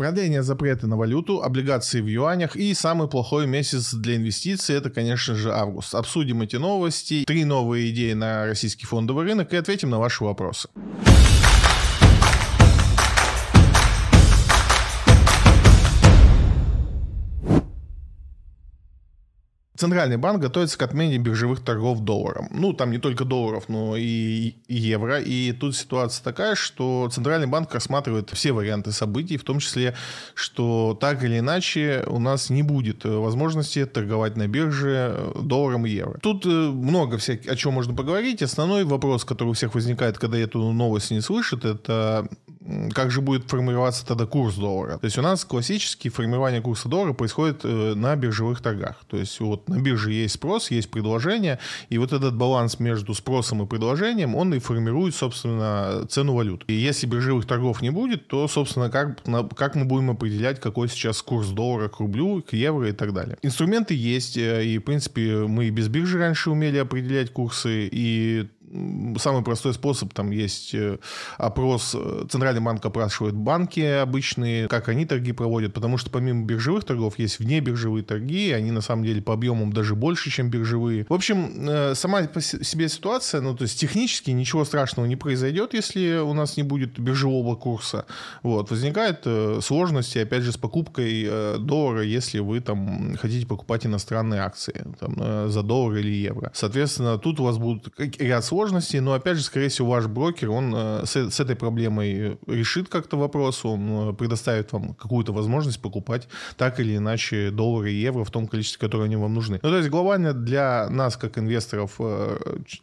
Продление запрета на валюту, облигации в юанях и самый плохой месяц для инвестиций это, конечно же, август. Обсудим эти новости, три новые идеи на российский фондовый рынок и ответим на ваши вопросы. Центральный банк готовится к отмене биржевых торгов долларом. Ну, там не только долларов, но и евро. И тут ситуация такая, что Центральный банк рассматривает все варианты событий, в том числе, что так или иначе у нас не будет возможности торговать на бирже долларом и евро. Тут э, много всяких, о чем можно поговорить. Основной вопрос, который у всех возникает, когда эту новость не слышат, это как же будет формироваться тогда курс доллара? То есть у нас классически формирование курса доллара происходит э, на биржевых торгах. То есть вот на бирже есть спрос, есть предложение, и вот этот баланс между спросом и предложением, он и формирует, собственно, цену валют. И если биржевых торгов не будет, то, собственно, как, как мы будем определять, какой сейчас курс доллара к рублю, к евро и так далее. Инструменты есть, э, и, в принципе, мы и без биржи раньше умели определять курсы, и самый простой способ, там есть э, опрос, э, Центральный банк опрашивает банки обычные, как они торги проводят, потому что помимо биржевых торгов есть внебиржевые торги, они на самом деле по объемам даже больше, чем биржевые. В общем, э, сама по себе ситуация, ну то есть технически ничего страшного не произойдет, если у нас не будет биржевого курса. Вот. Возникают сложности, опять же, с покупкой доллара, если вы там хотите покупать иностранные акции там, за доллар или евро. Соответственно, тут у вас будут ряд сложностей, сложностей, но опять же, скорее всего, ваш брокер, он э, с, этой проблемой решит как-то вопрос, он э, предоставит вам какую-то возможность покупать так или иначе доллары и евро в том количестве, которое они вам нужны. Ну, то есть глобально для нас, как инвесторов, э,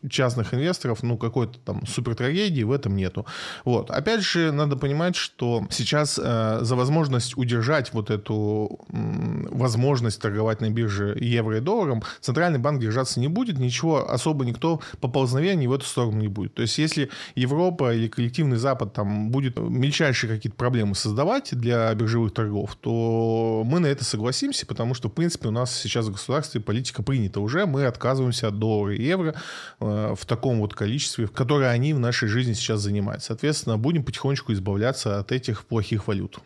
частных инвесторов, ну, какой-то там супер трагедии в этом нету. Вот. Опять же, надо понимать, что сейчас за возможность удержать вот эту возможность торговать на бирже евро и долларом, Центральный банк держаться не будет, ничего особо никто поползновений в эту сторону не будет. То есть если Европа или коллективный Запад там будет мельчайшие какие-то проблемы создавать для биржевых торгов, то мы на это согласимся, потому что, в принципе, у нас сейчас в государстве политика принята уже, мы отказываемся от доллара и евро э, в таком вот количестве, в которое они в нашей жизни сейчас занимают. Соответственно, будем потихонечку избавляться от этих плохих валют.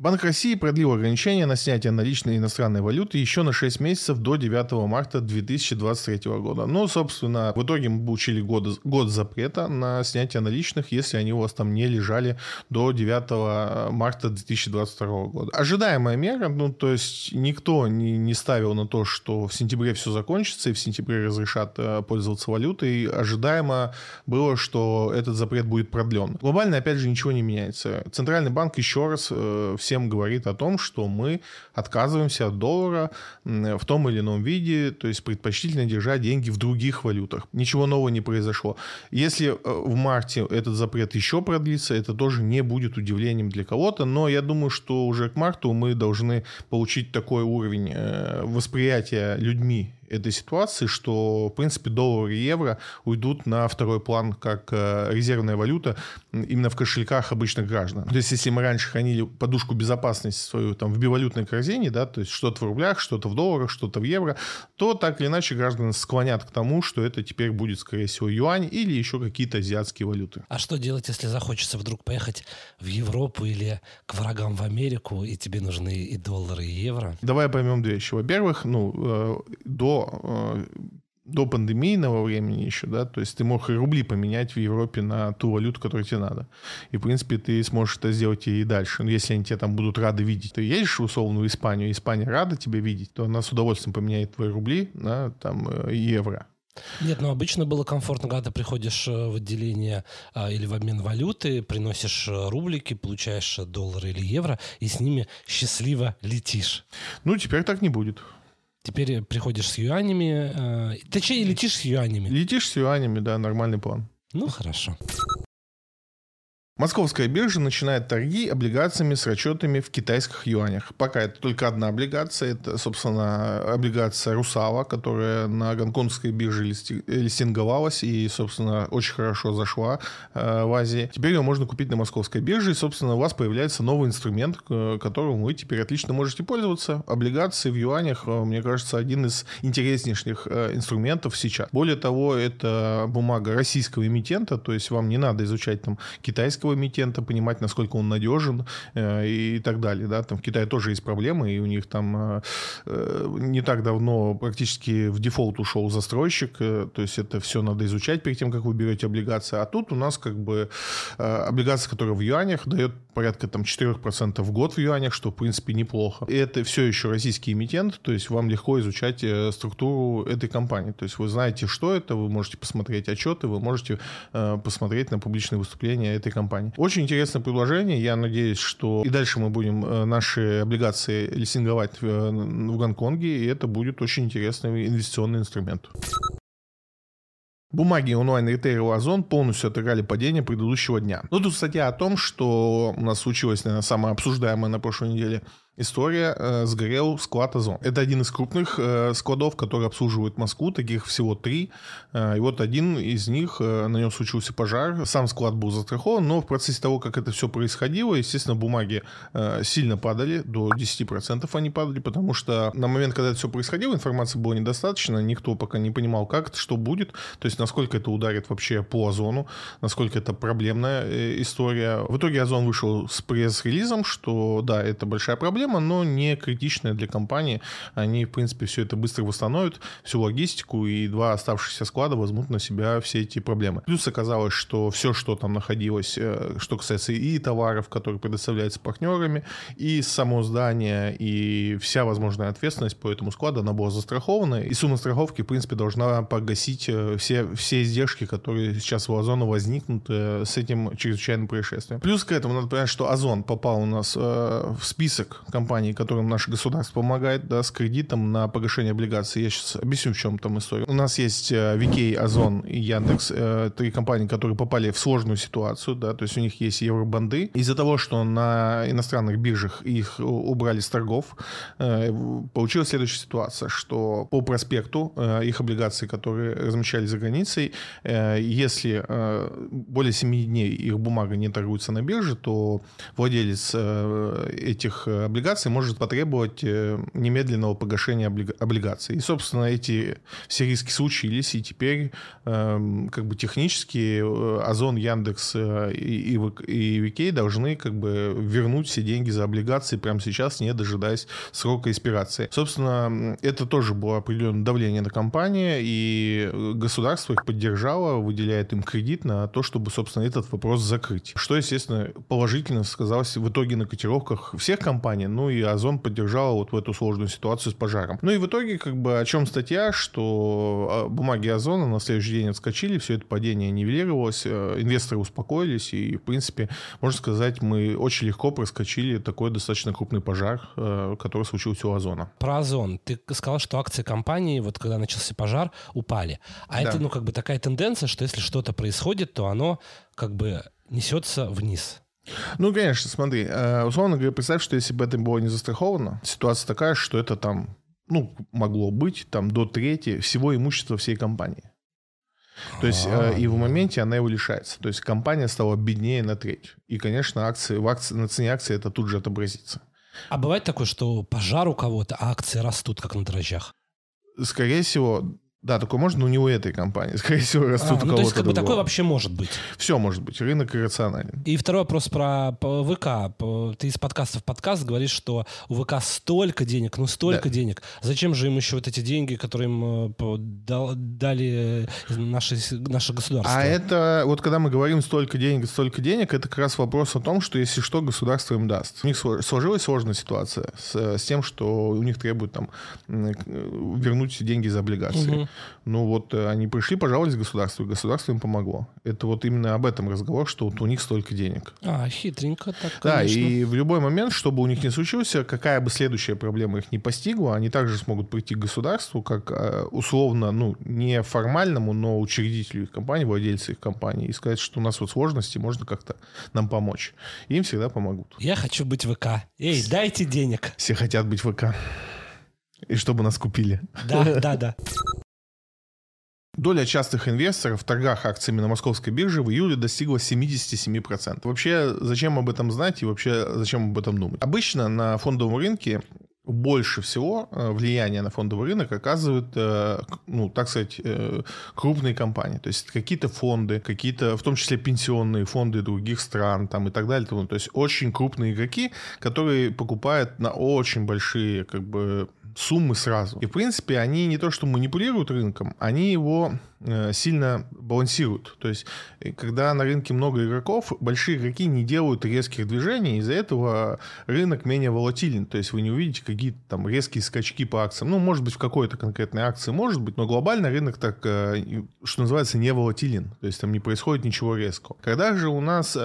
Банк России продлил ограничения на снятие наличной иностранной валюты еще на 6 месяцев до 9 марта 2023 года. Но, собственно, в итоге мы получили год, год запрета на снятие наличных, если они у вас там не лежали до 9 марта 2022 года. Ожидаемая мера, ну, то есть никто не, не ставил на то, что в сентябре все закончится и в сентябре разрешат э, пользоваться валютой. Ожидаемо было, что этот запрет будет продлен. Глобально, опять же, ничего не меняется. Центральный банк еще раз э, всем говорит о том, что мы отказываемся от доллара в том или ином виде, то есть предпочтительно держать деньги в других валютах. Ничего нового не произошло. Если э, в марте этот запрет еще продлится, это тоже не будет удивлением для кого-то, но я думаю, что уже к марту мы должны получить такой уровень э, восприятия людьми этой ситуации, что, в принципе, доллар и евро уйдут на второй план как э, резервная валюта именно в кошельках обычных граждан. То есть, если мы раньше хранили подушку безопасности свою там в бивалютной корзине, да, то есть что-то в рублях, что-то в долларах, что-то в евро, то так или иначе граждане склонят к тому, что это теперь будет, скорее всего, юань или еще какие-то азиатские валюты. А что делать, если захочется вдруг поехать в Европу или к врагам в Америку, и тебе нужны и доллары, и евро? Давай поймем две вещи. Во-первых, ну, э, до Э, до пандемийного времени еще, да, то есть ты мог и рубли поменять в Европе на ту валюту, которую тебе надо. И, в принципе, ты сможешь это сделать и дальше. Но если они тебя там будут рады видеть. Ты едешь в условную Испанию, Испания рада тебя видеть, то она с удовольствием поменяет твои рубли на там э, евро. Нет, ну обычно было комфортно, когда ты приходишь э, в отделение а, или в обмен валюты, приносишь рублики, получаешь доллары или евро, и с ними счастливо летишь. Ну, теперь так не будет. Теперь приходишь с юанями. Э, точнее, летишь с юанями. Летишь с юанями, да, нормальный план. Ну, хорошо. Московская биржа начинает торги облигациями с расчетами в китайских юанях. Пока это только одна облигация. Это, собственно, облигация Русала, которая на гонконгской бирже листинговалась и, собственно, очень хорошо зашла э, в Азии. Теперь ее можно купить на московской бирже. И, собственно, у вас появляется новый инструмент, которым вы теперь отлично можете пользоваться. Облигации в юанях, э, мне кажется, один из интереснейших э, инструментов сейчас. Более того, это бумага российского эмитента, то есть вам не надо изучать там китайского российского эмитента, понимать, насколько он надежен э, и так далее. Да? Там в Китае тоже есть проблемы, и у них там э, э, не так давно практически в дефолт ушел застройщик, то есть это все надо изучать перед тем, как вы берете облигации. А тут у нас как бы облигация, которая в юанях, дает порядка там 4% в год в юанях, что в принципе неплохо. И это все еще российский эмитент, то есть вам легко изучать структуру этой компании. То есть вы знаете, что это, вы можете посмотреть отчеты, вы можете посмотреть на публичные выступления этой компании. Очень интересное предложение. Я надеюсь, что и дальше мы будем э, наши облигации листинговать э, в Гонконге, и это будет очень интересный инвестиционный инструмент. Бумаги онлайн-ритейла Озон полностью отыграли падение предыдущего дня. Ну, тут статья о том, что у нас случилось, наверное, самое обсуждаемое на прошлой неделе – история. Э, сгорел склад Озон. Это один из крупных э, складов, который обслуживает Москву. Таких всего три. Э, и вот один из них, э, на нем случился пожар. Сам склад был застрахован, но в процессе того, как это все происходило, естественно, бумаги э, сильно падали. До 10% они падали, потому что на момент, когда это все происходило, информации было недостаточно. Никто пока не понимал, как это, что будет. То есть, насколько это ударит вообще по Озону, насколько это проблемная э, история. В итоге Озон вышел с пресс-релизом, что да, это большая проблема, проблема, но не критичная для компании. Они, в принципе, все это быстро восстановят, всю логистику, и два оставшихся склада возьмут на себя все эти проблемы. Плюс оказалось, что все, что там находилось, э, что касается и товаров, которые предоставляются партнерами, и само здание, и вся возможная ответственность по этому складу, она была застрахована, и сумма страховки, в принципе, должна погасить э, все, все издержки, которые сейчас у Озона возникнут э, с этим чрезвычайным происшествием. Плюс к этому надо понять, что Озон попал у нас в список компаний, которым наше государство помогает, да, с кредитом на погашение облигаций. Я сейчас объясню, в чем там история. У нас есть э, Озон и Яндекс, э, три компании, которые попали в сложную ситуацию, да, то есть у них есть евробанды. Из-за того, что на иностранных биржах их убрали с торгов, э, получилась следующая ситуация, что по проспекту их облигации, которые размещались за границей, если более 7 дней их бумага не торгуется на бирже, то владелец этих облигаций облигаций может потребовать э, немедленного погашения облигаций. И, собственно, эти все риски случились, и теперь эм, как бы технически э, Озон, Яндекс э, и, и VK должны как бы вернуть все деньги за облигации прямо сейчас, не дожидаясь срока экспирации. Собственно, это тоже было определенное давление на компании, и государство их поддержало, выделяет им кредит на то, чтобы, собственно, этот вопрос закрыть. Что, естественно, положительно сказалось в итоге на котировках всех компаний, ну и Озон поддержал вот в эту сложную ситуацию с пожаром. Ну и в итоге, как бы, о чем статья, что а, бумаги Озона на следующий день отскочили, все это падение нивелировалось, э, инвесторы успокоились, и, в принципе, можно сказать, мы очень легко проскочили такой достаточно крупный пожар, э, который случился у Озона. Про Озон. Ты сказал, что акции компании, вот когда начался пожар, упали. А да. это, ну, как бы такая тенденция, что если что-то происходит, то оно как бы несется вниз. Ну, конечно, смотри, э, условно говоря, представь, что если бы это было не застраховано, ситуация такая, что это там, ну, могло быть там до трети всего имущества всей компании. То есть э, и в моменте она его лишается. То есть компания стала беднее на треть. И, конечно, акции, в акции, на цене акции это тут же отобразится. А бывает такое, что пожар у кого-то, а акции растут, как на дрожжах? Скорее всего, да, такое можно, но не у этой компании. Скорее всего, растут а, ну, То есть, как бы такое вообще может быть? Все может быть. Рынок иррационален. И второй вопрос про ВК. Ты из подкаста в подкаст говоришь, что у ВК столько денег, ну столько да. денег. Зачем же им еще вот эти деньги, которые им э, дали наши, наше государство? А это, вот когда мы говорим столько денег, столько денег, это как раз вопрос о том, что если что, государство им даст. У них сложилась сложная ситуация с, с тем, что у них требуют там вернуть деньги за облигации. Угу. Ну вот э, они пришли, пожаловались государству, и государство им помогло. Это вот именно об этом разговор, что вот у них столько денег. А, хитренько так, Да, конечно. и в любой момент, чтобы у них не случилось, какая бы следующая проблема их не постигла, они также смогут прийти к государству, как э, условно, ну, не формальному, но учредителю их компании, владельцу их компании, и сказать, что у нас вот сложности, можно как-то нам помочь. И им всегда помогут. Я хочу быть ВК. Эй, дайте денег. Все хотят быть ВК. И чтобы нас купили. Да, да, да. Доля частых инвесторов в торгах акциями на московской бирже в июле достигла 77%. Вообще, зачем об этом знать и вообще зачем об этом думать? Обычно на фондовом рынке больше всего э, влияние на фондовый рынок оказывают, э, ну, так сказать, э, крупные компании. То есть какие-то фонды, какие-то, в том числе пенсионные фонды других стран там, и так далее. То есть очень крупные игроки, которые покупают на очень большие как бы суммы сразу. И, в принципе, они не то что манипулируют рынком, они его э, сильно балансируют. То есть, э, когда на рынке много игроков, большие игроки не делают резких движений, из-за этого рынок менее волатилен. То есть, вы не увидите какие-то там резкие скачки по акциям. Ну, может быть, в какой-то конкретной акции может быть, но глобально рынок так, э, что называется, не волатилен. То есть, там не происходит ничего резкого. Когда же у нас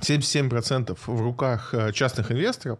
77% в руках частных инвесторов,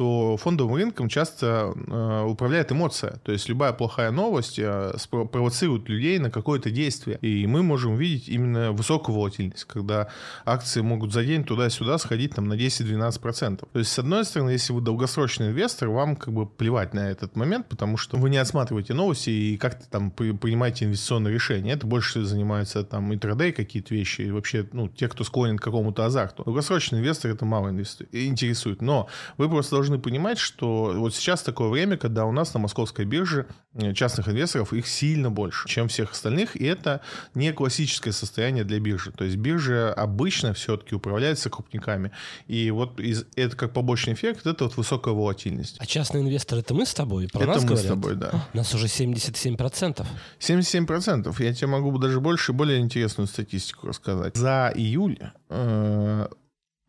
то фондовым рынком часто э, управляет эмоция. То есть любая плохая новость э, провоцирует людей на какое-то действие. И мы можем видеть именно высокую волатильность, когда акции могут за день туда-сюда сходить там, на 10-12%. То есть, с одной стороны, если вы долгосрочный инвестор, вам как бы плевать на этот момент, потому что вы не отсматриваете новости и как-то там принимаете инвестиционные решения. Это больше занимается там интрадей какие-то вещи, и вообще, ну, те, кто склонен к какому-то азарту. Долгосрочный инвестор это мало интересует. Но вы просто должны понимать, что вот сейчас такое время, когда у нас на московской бирже э, частных инвесторов их сильно больше, чем всех остальных, и это не классическое состояние для биржи. То есть биржа обычно все-таки управляется крупниками, и вот из, это как побочный эффект, это вот высокая волатильность. А частные инвесторы это мы с тобой? Про это нас мы говорят? с тобой, да. У нас уже 77%. 77%. Я тебе могу даже больше, более интересную статистику рассказать. За июль э,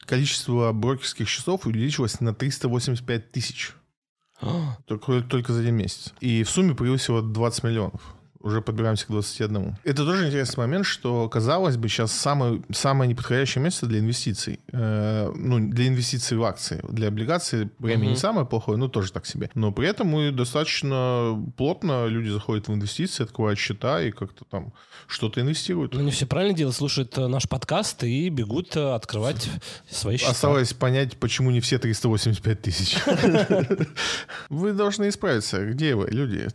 количество брокерских часов увеличилось на 385 тысяч. Только, только за один месяц. И в сумме появилось всего 20 миллионов уже подбираемся к 21. Это тоже интересный момент, что, казалось бы, сейчас самое, самое неподходящее место для инвестиций. Э, ну, для инвестиций в акции. Для облигаций время угу. не самое плохое, но тоже так себе. Но при этом мы достаточно плотно люди заходят в инвестиции, открывают счета и как-то там что-то инвестируют. Ну, не все правильно делают, слушают э, наш подкаст и бегут э, открывать свои счета. Осталось понять, почему не все 385 тысяч. Вы должны исправиться. Где вы, люди?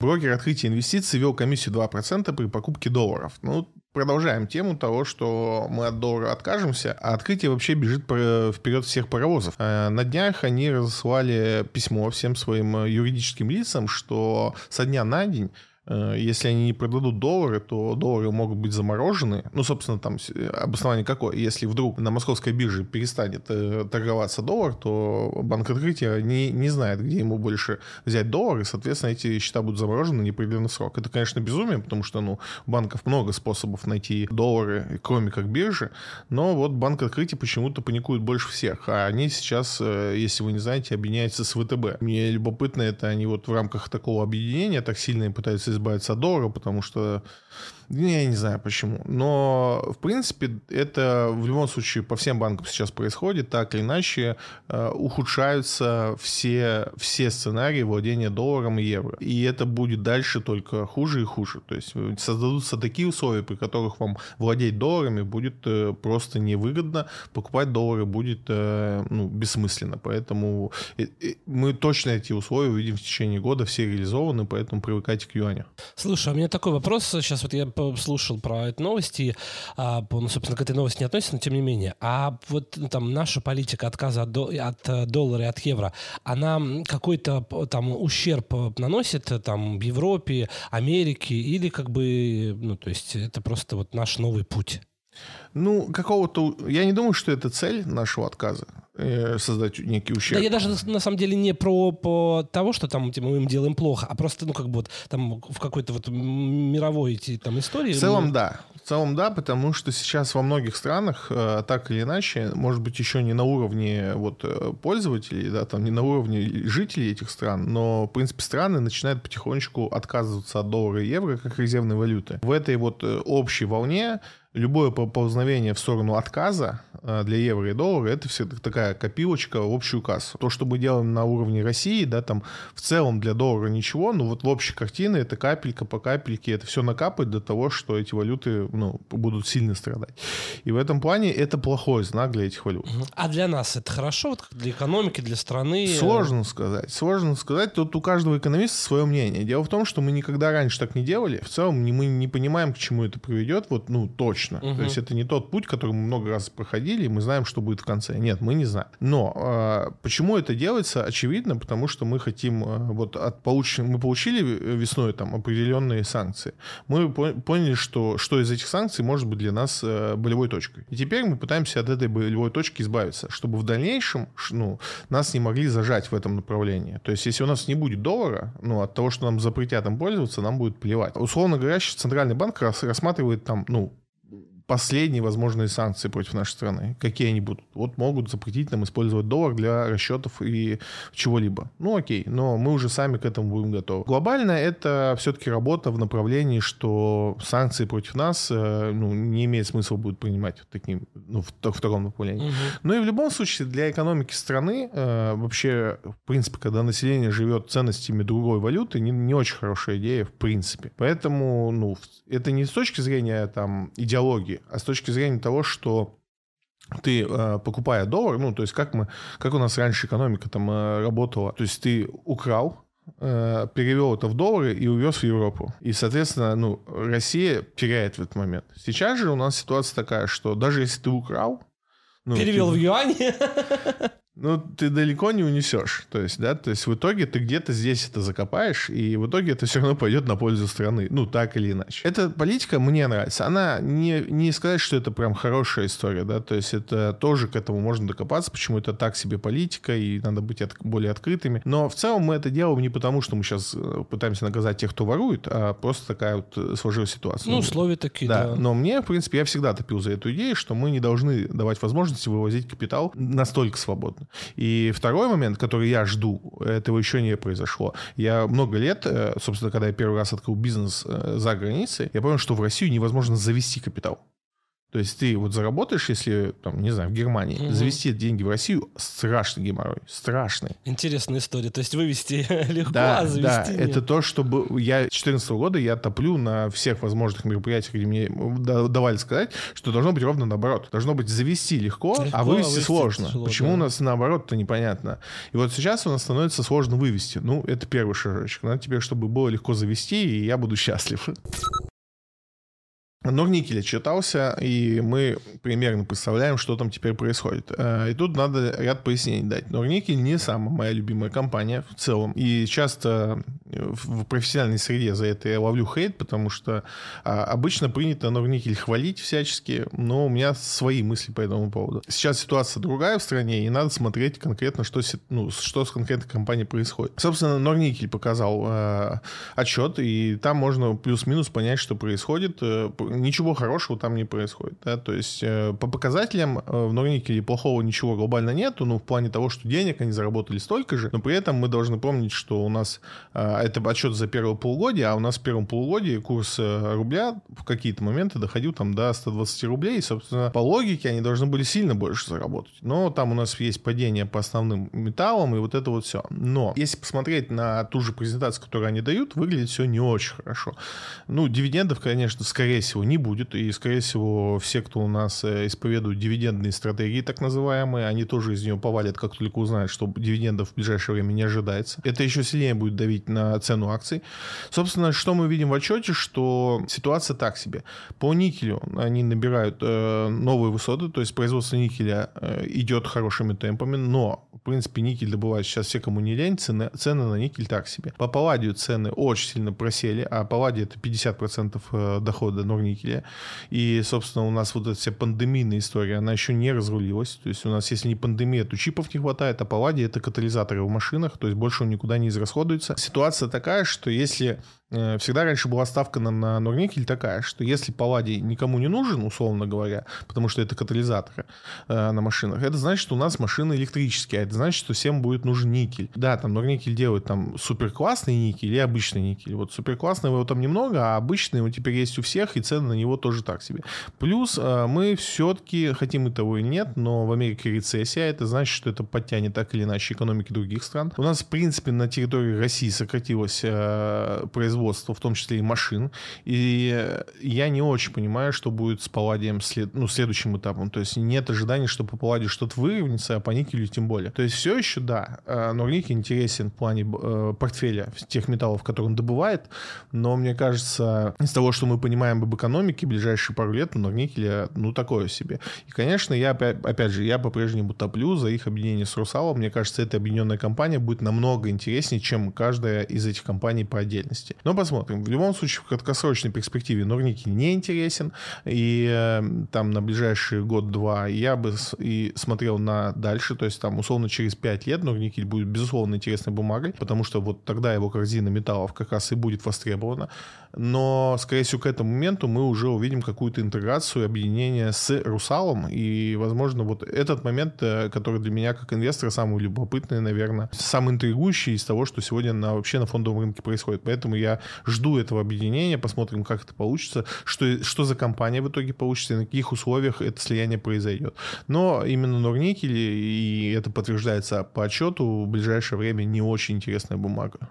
Брокер открытия инвестиций вел комиссию 2% при покупке долларов. Ну, продолжаем тему того, что мы от доллара откажемся, а открытие вообще бежит вперед всех паровозов. Э, на днях они разослали письмо всем своим э, юридическим лицам, что со дня на день если они не продадут доллары, то доллары могут быть заморожены. Ну, собственно, там обоснование какое? Если вдруг на московской бирже перестанет э, торговаться доллар, то банк открытия не, не знает, где ему больше взять доллары, соответственно, эти счета будут заморожены на неопределенный срок. Это, конечно, безумие, потому что ну, у банков много способов найти доллары, кроме как биржи, но вот банк открытия почему-то паникует больше всех, а они сейчас, э, если вы не знаете, объединяются с ВТБ. Мне любопытно это, они вот в рамках такого объединения так сильно пытаются избавиться от доллара, потому что я не знаю почему. Но, в принципе, это в любом случае по всем банкам сейчас происходит. Так или иначе, э, ухудшаются все, все сценарии владения долларом и евро. И это будет дальше только хуже и хуже. То есть создадутся такие условия, при которых вам владеть долларами будет э, просто невыгодно. Покупать доллары будет э, ну, бессмысленно. Поэтому мы точно эти условия увидим в течение года. Все реализованы, поэтому привыкайте к юаню. Слушай, а у меня такой вопрос. Сейчас вот я слушал про эти новости, а, ну, собственно, к этой новости не относится, но тем не менее. А вот ну, там наша политика отказа от, от э, доллара и от евро, она какой-то там ущерб наносит э, там Европе, Америке или как бы, ну, то есть это просто вот наш новый путь? Ну, какого-то... Я не думаю, что это цель нашего отказа э, создать некий ущерб. Да, я даже на самом деле не про по того, что там типа, мы им делаем плохо, а просто, ну, как бы вот там в какой-то вот мировой там истории... В целом, мы... да. В целом, да, потому что сейчас во многих странах, э, так или иначе, может быть, еще не на уровне вот э, пользователей, да, там не на уровне жителей этих стран, но, в принципе, страны начинают потихонечку отказываться от доллара и евро как резервной валюты. В этой вот общей волне любое поползновение в сторону отказа э, для евро и доллара, это все такая копилочка в общую кассу. То, что мы делаем на уровне России, да, там в целом для доллара ничего, но вот в общей картине это капелька по капельке, это все накапает до того, что эти валюты ну, будут сильно страдать. И в этом плане это плохой знак для этих валют. А для нас это хорошо, вот для экономики, для страны? Сложно сказать. Сложно сказать. Тут у каждого экономиста свое мнение. Дело в том, что мы никогда раньше так не делали. В целом мы не понимаем, к чему это приведет, вот, ну, точно точно. Угу. То есть это не тот путь, который мы много раз проходили, получили, и мы знаем, что будет в конце. Нет, мы не знаем. Но э, почему это делается? Очевидно, потому что мы хотим, э, вот от получ... мы получили весной там определенные санкции. Мы поняли, что что из этих санкций может быть для нас э, болевой точкой. И теперь мы пытаемся от этой болевой точки избавиться, чтобы в дальнейшем ну, нас не могли зажать в этом направлении. То есть, если у нас не будет доллара, ну, от того, что нам запретят им пользоваться, нам будет плевать. Условно говоря, Центральный банк рассматривает там, ну, последние возможные санкции против нашей страны. Какие они будут? Вот могут запретить нам использовать доллар для расчетов и чего-либо. Ну окей, но мы уже сами к этому будем готовы. Глобально это все-таки работа в направлении, что санкции против нас э, ну, не имеет смысла будет принимать таким, ну, в, в таком направлении. Угу. Но и в любом случае для экономики страны э, вообще, в принципе, когда население живет ценностями другой валюты, не, не очень хорошая идея в принципе. Поэтому ну, это не с точки зрения там идеологии, а с точки зрения того, что ты э, покупая доллар, ну, то есть как мы, как у нас раньше экономика там э, работала, то есть ты украл, э, перевел это в доллары и увез в Европу. И, соответственно, ну, Россия теряет в этот момент. Сейчас же у нас ситуация такая, что даже если ты украл... Ну, Перевел ты, в юани? ну, ты далеко не унесешь. То есть, да, то есть в итоге ты где-то здесь это закопаешь, и в итоге это все равно пойдет на пользу страны. Ну, так или иначе. Эта политика мне нравится. Она не, не сказать, что это прям хорошая история, да, то есть это тоже к этому можно докопаться, почему это так себе политика, и надо быть от, более открытыми. Но в целом мы это делаем не потому, что мы сейчас э, пытаемся наказать тех, кто ворует, а просто такая вот э, сложилась ситуация. Ну, условия такие, да. да. Но мне, в принципе, я всегда топил за эту идею, что мы не должны давать возможности вывозить капитал настолько свободно. И второй момент, который я жду, этого еще не произошло. Я много лет, э, собственно, когда я первый раз открыл бизнес э, за границей, я понял, что в Россию невозможно завести капитал. То есть ты вот заработаешь, если, там, не знаю, в Германии, угу. завести деньги в Россию страшный геморрой, страшный. Интересная история. То есть вывести легко, да, а завести Да, нет. это то, чтобы я с 2014 года я топлю на всех возможных мероприятиях, где мне давали сказать, что должно быть ровно наоборот. Должно быть завести легко, а легко а вывести, вывести сложно. Тяжело, Почему да. у нас наоборот-то непонятно. И вот сейчас у нас становится сложно вывести. Ну, это первый шажочек. Надо тебе, чтобы было легко завести, и я буду счастлив. Норникель читался, и мы примерно представляем, что там теперь происходит. Э, и тут надо ряд пояснений дать. Норникель не самая моя любимая компания в целом. И часто в профессиональной среде за это я ловлю хейт, потому что а, обычно принято Норникель хвалить всячески, но у меня свои мысли по этому поводу. Сейчас ситуация другая в стране, и надо смотреть конкретно, что, ну, что с конкретной компанией происходит. Собственно, Норникель показал э, отчет, и там можно плюс-минус понять, что происходит э, ничего хорошего там не происходит. Да? То есть э, по показателям э, в Норникеле плохого ничего глобально нету, ну, в плане того, что денег они заработали столько же, но при этом мы должны помнить, что у нас э, это отчет за первое полугодие, а у нас в первом полугодии курс рубля в какие-то моменты доходил там до 120 рублей, и, собственно, по логике они должны были сильно больше заработать. Но там у нас есть падение по основным металлам, и вот это вот все. Но если посмотреть на ту же презентацию, которую они дают, выглядит все не очень хорошо. Ну, дивидендов, конечно, скорее всего, не будет. И, скорее всего, все, кто у нас э, исповедуют дивидендные стратегии, так называемые, они тоже из нее повалят, как только узнают, что дивидендов в ближайшее время не ожидается. Это еще сильнее будет давить на цену акций. Собственно, что мы видим в отчете, что ситуация так себе. По никелю они набирают э, новые высоты, то есть производство никеля э, идет хорошими темпами, но, в принципе, никель добывают сейчас все, кому не лень, цены, цены на никель так себе. По палладию цены очень сильно просели, а палладий это 50% э, дохода Норникеля никеля. И, собственно, у нас вот эта вся пандемийная история, она еще не разрулилась. То есть у нас, если не пандемия, то чипов не хватает, а палладий — это катализаторы в машинах, то есть больше он никуда не израсходуется. Ситуация такая, что если всегда раньше была ставка на, на Норникель такая, что если палладий никому не нужен, условно говоря, потому что это катализаторы э, на машинах, это значит, что у нас машины электрические, а это значит, что всем будет нужен никель. Да, там Норникель делает там супер классный никель и обычный никель. Вот супер классного его там немного, а обычный его теперь есть у всех, и цены на него тоже так себе. Плюс э, мы все-таки, хотим и того и нет, но в Америке рецессия, это значит, что это подтянет так или иначе экономики других стран. У нас, в принципе, на территории России сократилось э, производство производства, в том числе и машин. И я не очень понимаю, что будет с Палладием след, ну, следующим этапом. То есть нет ожиданий, что по Палладию что-то выровняется, а по никелю тем более. То есть все еще, да, э, Норникель интересен в плане э, портфеля тех металлов, которые он добывает, но мне кажется, из того, что мы понимаем об экономике, ближайшие пару лет у Норникеля, ну, такое себе. И, конечно, я, опять же, я по-прежнему топлю за их объединение с Русалом. Мне кажется, эта объединенная компания будет намного интереснее, чем каждая из этих компаний по отдельности. Но посмотрим. В любом случае, в краткосрочной перспективе Норникель не интересен, и э, там на ближайший год-два я бы и смотрел на дальше, то есть там условно через 5 лет Норникель будет безусловно интересной бумагой, потому что вот тогда его корзина металлов как раз и будет востребована. Но, скорее всего, к этому моменту мы уже увидим какую-то интеграцию, объединение с Русалом, и, возможно, вот этот момент, э, который для меня как инвестора самый любопытный, наверное, самый интригующий из того, что сегодня на, вообще на фондовом рынке происходит. Поэтому я жду этого объединения, посмотрим, как это получится, что, что за компания в итоге получится, и на каких условиях это слияние произойдет. Но именно Норникель, и это подтверждается по отчету, в ближайшее время не очень интересная бумага.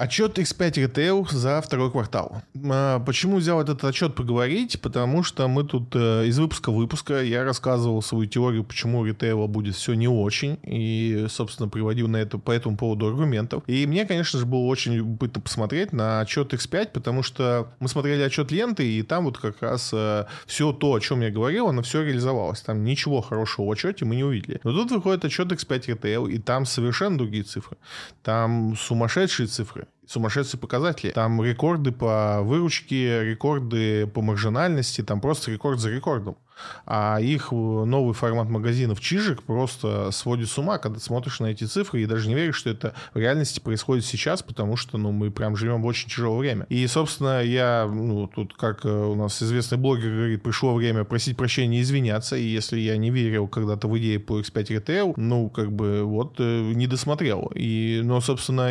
Отчет X5 Retail за второй квартал. А, почему взял этот отчет поговорить? Потому что мы тут э, из выпуска в выпуска я рассказывал свою теорию, почему у ритейла будет все не очень, и, собственно, приводил на это, по этому поводу аргументов. И мне, конечно же, было очень любопытно посмотреть на отчет X5, потому что мы смотрели отчет ленты, и там вот как раз э, все то, о чем я говорил, оно все реализовалось. Там ничего хорошего в отчете мы не увидели. Но тут выходит отчет X5 Retail, и там совершенно другие цифры. Там сумасшедшие цифры сумасшедшие показатели. Там рекорды по выручке, рекорды по маржинальности, там просто рекорд за рекордом. А их новый формат магазинов Чижик просто сводит с ума, когда смотришь на эти цифры и даже не веришь, что это в реальности происходит сейчас, потому что ну, мы прям живем в очень тяжелое время. И, собственно, я, ну, тут, как э, у нас известный блогер говорит, пришло время просить прощения и извиняться, и если я не верил когда-то в идеи по X5 Retail, ну, как бы, вот, э, не досмотрел. И, но, собственно,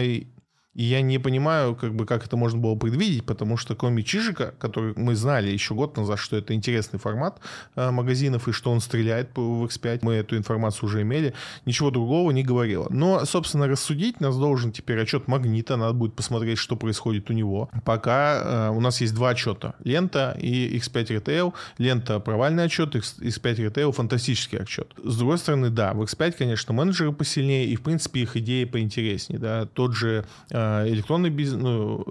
и я не понимаю, как бы, как это можно было предвидеть, потому что кроме Чижика, который мы знали еще год назад, что это интересный формат э, магазинов и что он стреляет в X5, мы эту информацию уже имели, ничего другого не говорило. Но, собственно, рассудить нас должен теперь отчет Магнита, надо будет посмотреть, что происходит у него. Пока э, у нас есть два отчета, лента и X5 Retail. Лента провальный отчет, X5 Retail фантастический отчет. С другой стороны, да, в X5, конечно, менеджеры посильнее и, в принципе, их идеи поинтереснее. Да. Тот же э, электронный бизнес, ну,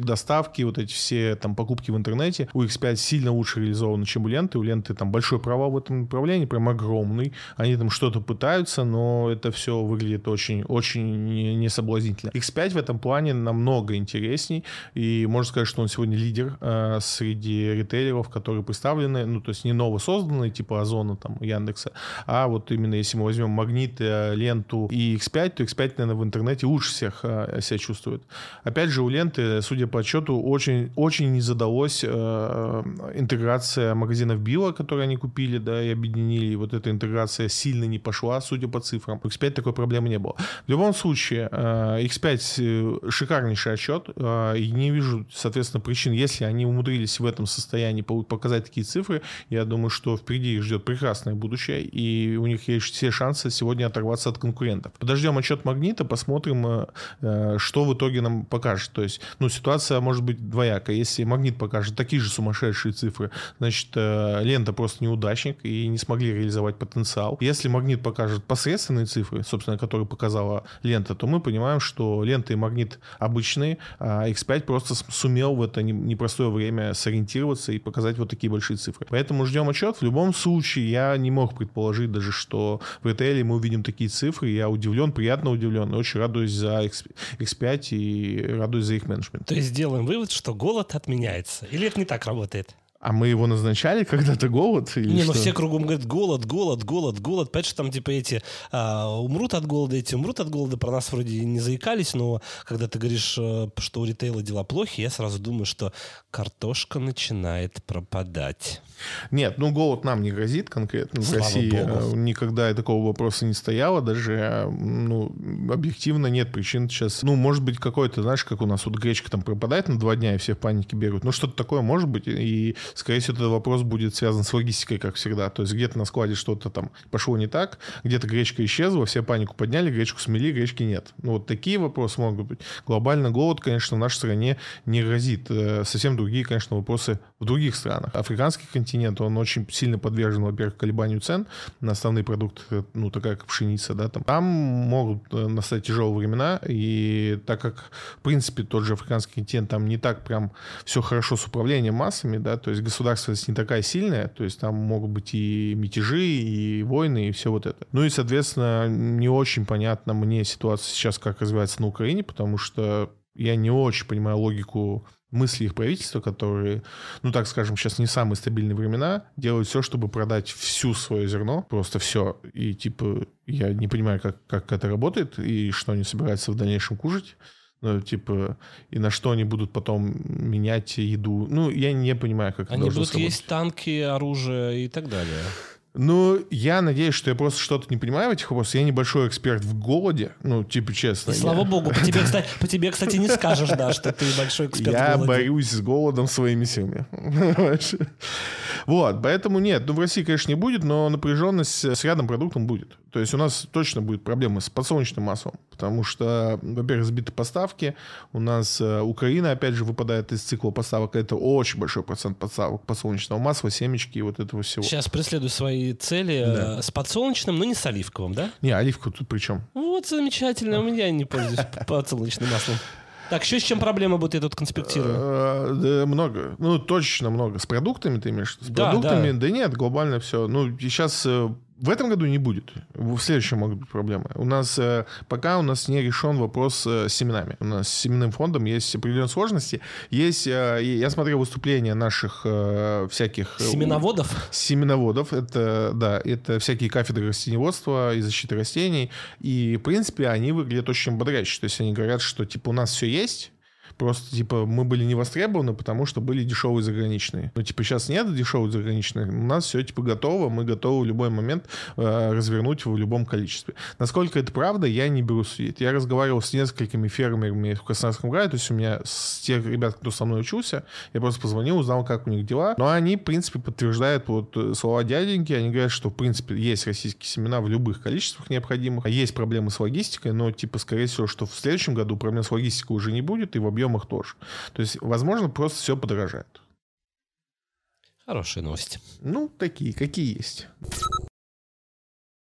доставки, вот эти все там покупки в интернете у X5 сильно лучше реализованы, чем у ленты. У ленты там большой провал в этом направлении, прям огромный. Они там что-то пытаются, но это все выглядит очень, очень несоблазнительно. X5 в этом плане намного интересней, и можно сказать, что он сегодня лидер э, среди ритейлеров, которые представлены, ну, то есть не новосозданные, типа Озона, там, Яндекса, а вот именно если мы возьмем Магнит, Ленту и X5, то X5, наверное, в интернете лучше всех э, себя чувствует. Опять же, у ленты, судя по отчету, очень, очень не задалась э, интеграция магазинов Билла, которые они купили, да, и объединили. И вот эта интеграция сильно не пошла, судя по цифрам. У X5 такой проблемы не было. В любом случае, э, X5 э, шикарнейший отчет. Э, и не вижу, соответственно, причин, если они умудрились в этом состоянии показать такие цифры, я думаю, что впереди их ждет прекрасное будущее, и у них есть все шансы сегодня оторваться от конкурентов. Подождем отчет Магнита, посмотрим, э, э что в итоге нам покажет. То есть, ну, ситуация может быть двояка. Если магнит покажет такие же сумасшедшие цифры, значит, э, лента просто неудачник и не смогли реализовать потенциал. Если магнит покажет посредственные цифры, собственно, которые показала лента, то мы понимаем, что лента и магнит обычные, а X5 просто сумел в это непростое время сориентироваться и показать вот такие большие цифры. Поэтому ждем отчет. В любом случае, я не мог предположить даже, что в ритейле мы увидим такие цифры. Я удивлен, приятно удивлен, и очень радуюсь за X5 и радуюсь за их менеджмент. То есть делаем вывод, что голод отменяется. Или это не так работает? А мы его назначали когда-то голод? Или не, что? ну все кругом говорят голод, голод, голод, голод. Понимаешь, там типа эти а, умрут от голода, эти умрут от голода. Про нас вроде не заикались, но когда ты говоришь, э, что у ритейла дела плохи, я сразу думаю, что картошка начинает пропадать. Нет, ну голод нам не грозит конкретно. Слава в России Богу. Э, никогда такого вопроса не стояло. Даже э, ну, объективно нет причин сейчас. Ну, может быть, какой-то, знаешь, как у нас вот гречка там пропадает на два дня, и все в панике бегают. Ну, что-то такое может быть. И скорее всего, этот вопрос будет связан с логистикой, как всегда. То есть где-то на складе что-то там пошло не так, где-то гречка исчезла, все панику подняли, гречку смели, гречки нет. Ну, вот такие вопросы могут быть. Глобально голод, конечно, в нашей стране не грозит. Э, совсем другие, конечно, вопросы в других странах. Африканский континент, он очень сильно подвержен, во-первых, колебанию цен на основные продукты, ну, такая как пшеница, да, там. Там могут э, настать тяжелые времена, и так как, в принципе, тот же африканский континент, там не так прям все хорошо с управлением массами, да, то есть государственность не такая сильная, то есть там могут быть и мятежи, и войны, и все вот это. Ну и, соответственно, не очень понятно мне ситуация сейчас, как развивается на Украине, потому что я не очень понимаю логику мысли их правительства, которые, ну так скажем, сейчас не самые стабильные времена, делают все, чтобы продать всю свое зерно, просто все. И типа я не понимаю, как, как это работает и что они собираются в дальнейшем кушать. Ну, типа, и на что они будут потом менять еду. Ну, я не понимаю, как они это будут сработать. есть танки, оружие и так далее. Ну, я надеюсь, что я просто что-то не понимаю в этих вопросах. Я небольшой эксперт в голоде, ну, типа, честно. И я... слава богу, по тебе, кстати, по тебе, кстати, не скажешь, да, что ты большой эксперт я в голоде. Я борюсь с голодом своими силами. Вот, поэтому нет, ну, в России, конечно, не будет, но напряженность с рядом продуктом будет. То есть у нас точно будет проблема с подсолнечным маслом, потому что, во-первых, сбиты поставки, у нас э, Украина, опять же, выпадает из цикла поставок, это очень большой процент поставок подсолнечного масла, семечки и вот этого всего. Сейчас преследую свои цели э, да. с подсолнечным, но не с оливковым, да? Не, оливку тут при чем? Вот замечательно, у меня не пользуюсь подсолнечным маслом. Так, еще с чем проблема будет, я тут конспектирую? Э, да, много. Ну, точно много. С продуктами ты имеешь? С продуктами? Да нет, глобально все. Ну, сейчас в этом году не будет. В следующем могут быть проблемы. У нас э, пока у нас не решен вопрос э, с семенами. У нас с семенным фондом есть определенные сложности. Есть, э, я смотрел выступления наших всяких... Семеноводов? Семеноводов. Это, да, это всякие кафедры растениеводства и защиты растений. И, в принципе, они выглядят очень бодряще. То есть они говорят, что, типа, у нас все есть, Просто, типа, мы были не востребованы, потому что были дешевые заграничные. Но, типа, сейчас нет дешевых заграничных. У нас все, типа, готово. Мы готовы в любой момент э, развернуть в любом количестве. Насколько это правда, я не беру судить. Я разговаривал с несколькими фермерами в Краснодарском крае. То есть у меня с тех ребят, кто со мной учился, я просто позвонил, узнал, как у них дела. Но они, в принципе, подтверждают вот э, слова дяденьки. Они говорят, что, в принципе, есть российские семена в любых количествах необходимых. Есть проблемы с логистикой, но, типа, скорее всего, что в следующем году проблем с логистикой уже не будет, и в объемах тоже. То есть, возможно, просто все подорожает. Хорошие новости. Ну, такие, какие есть.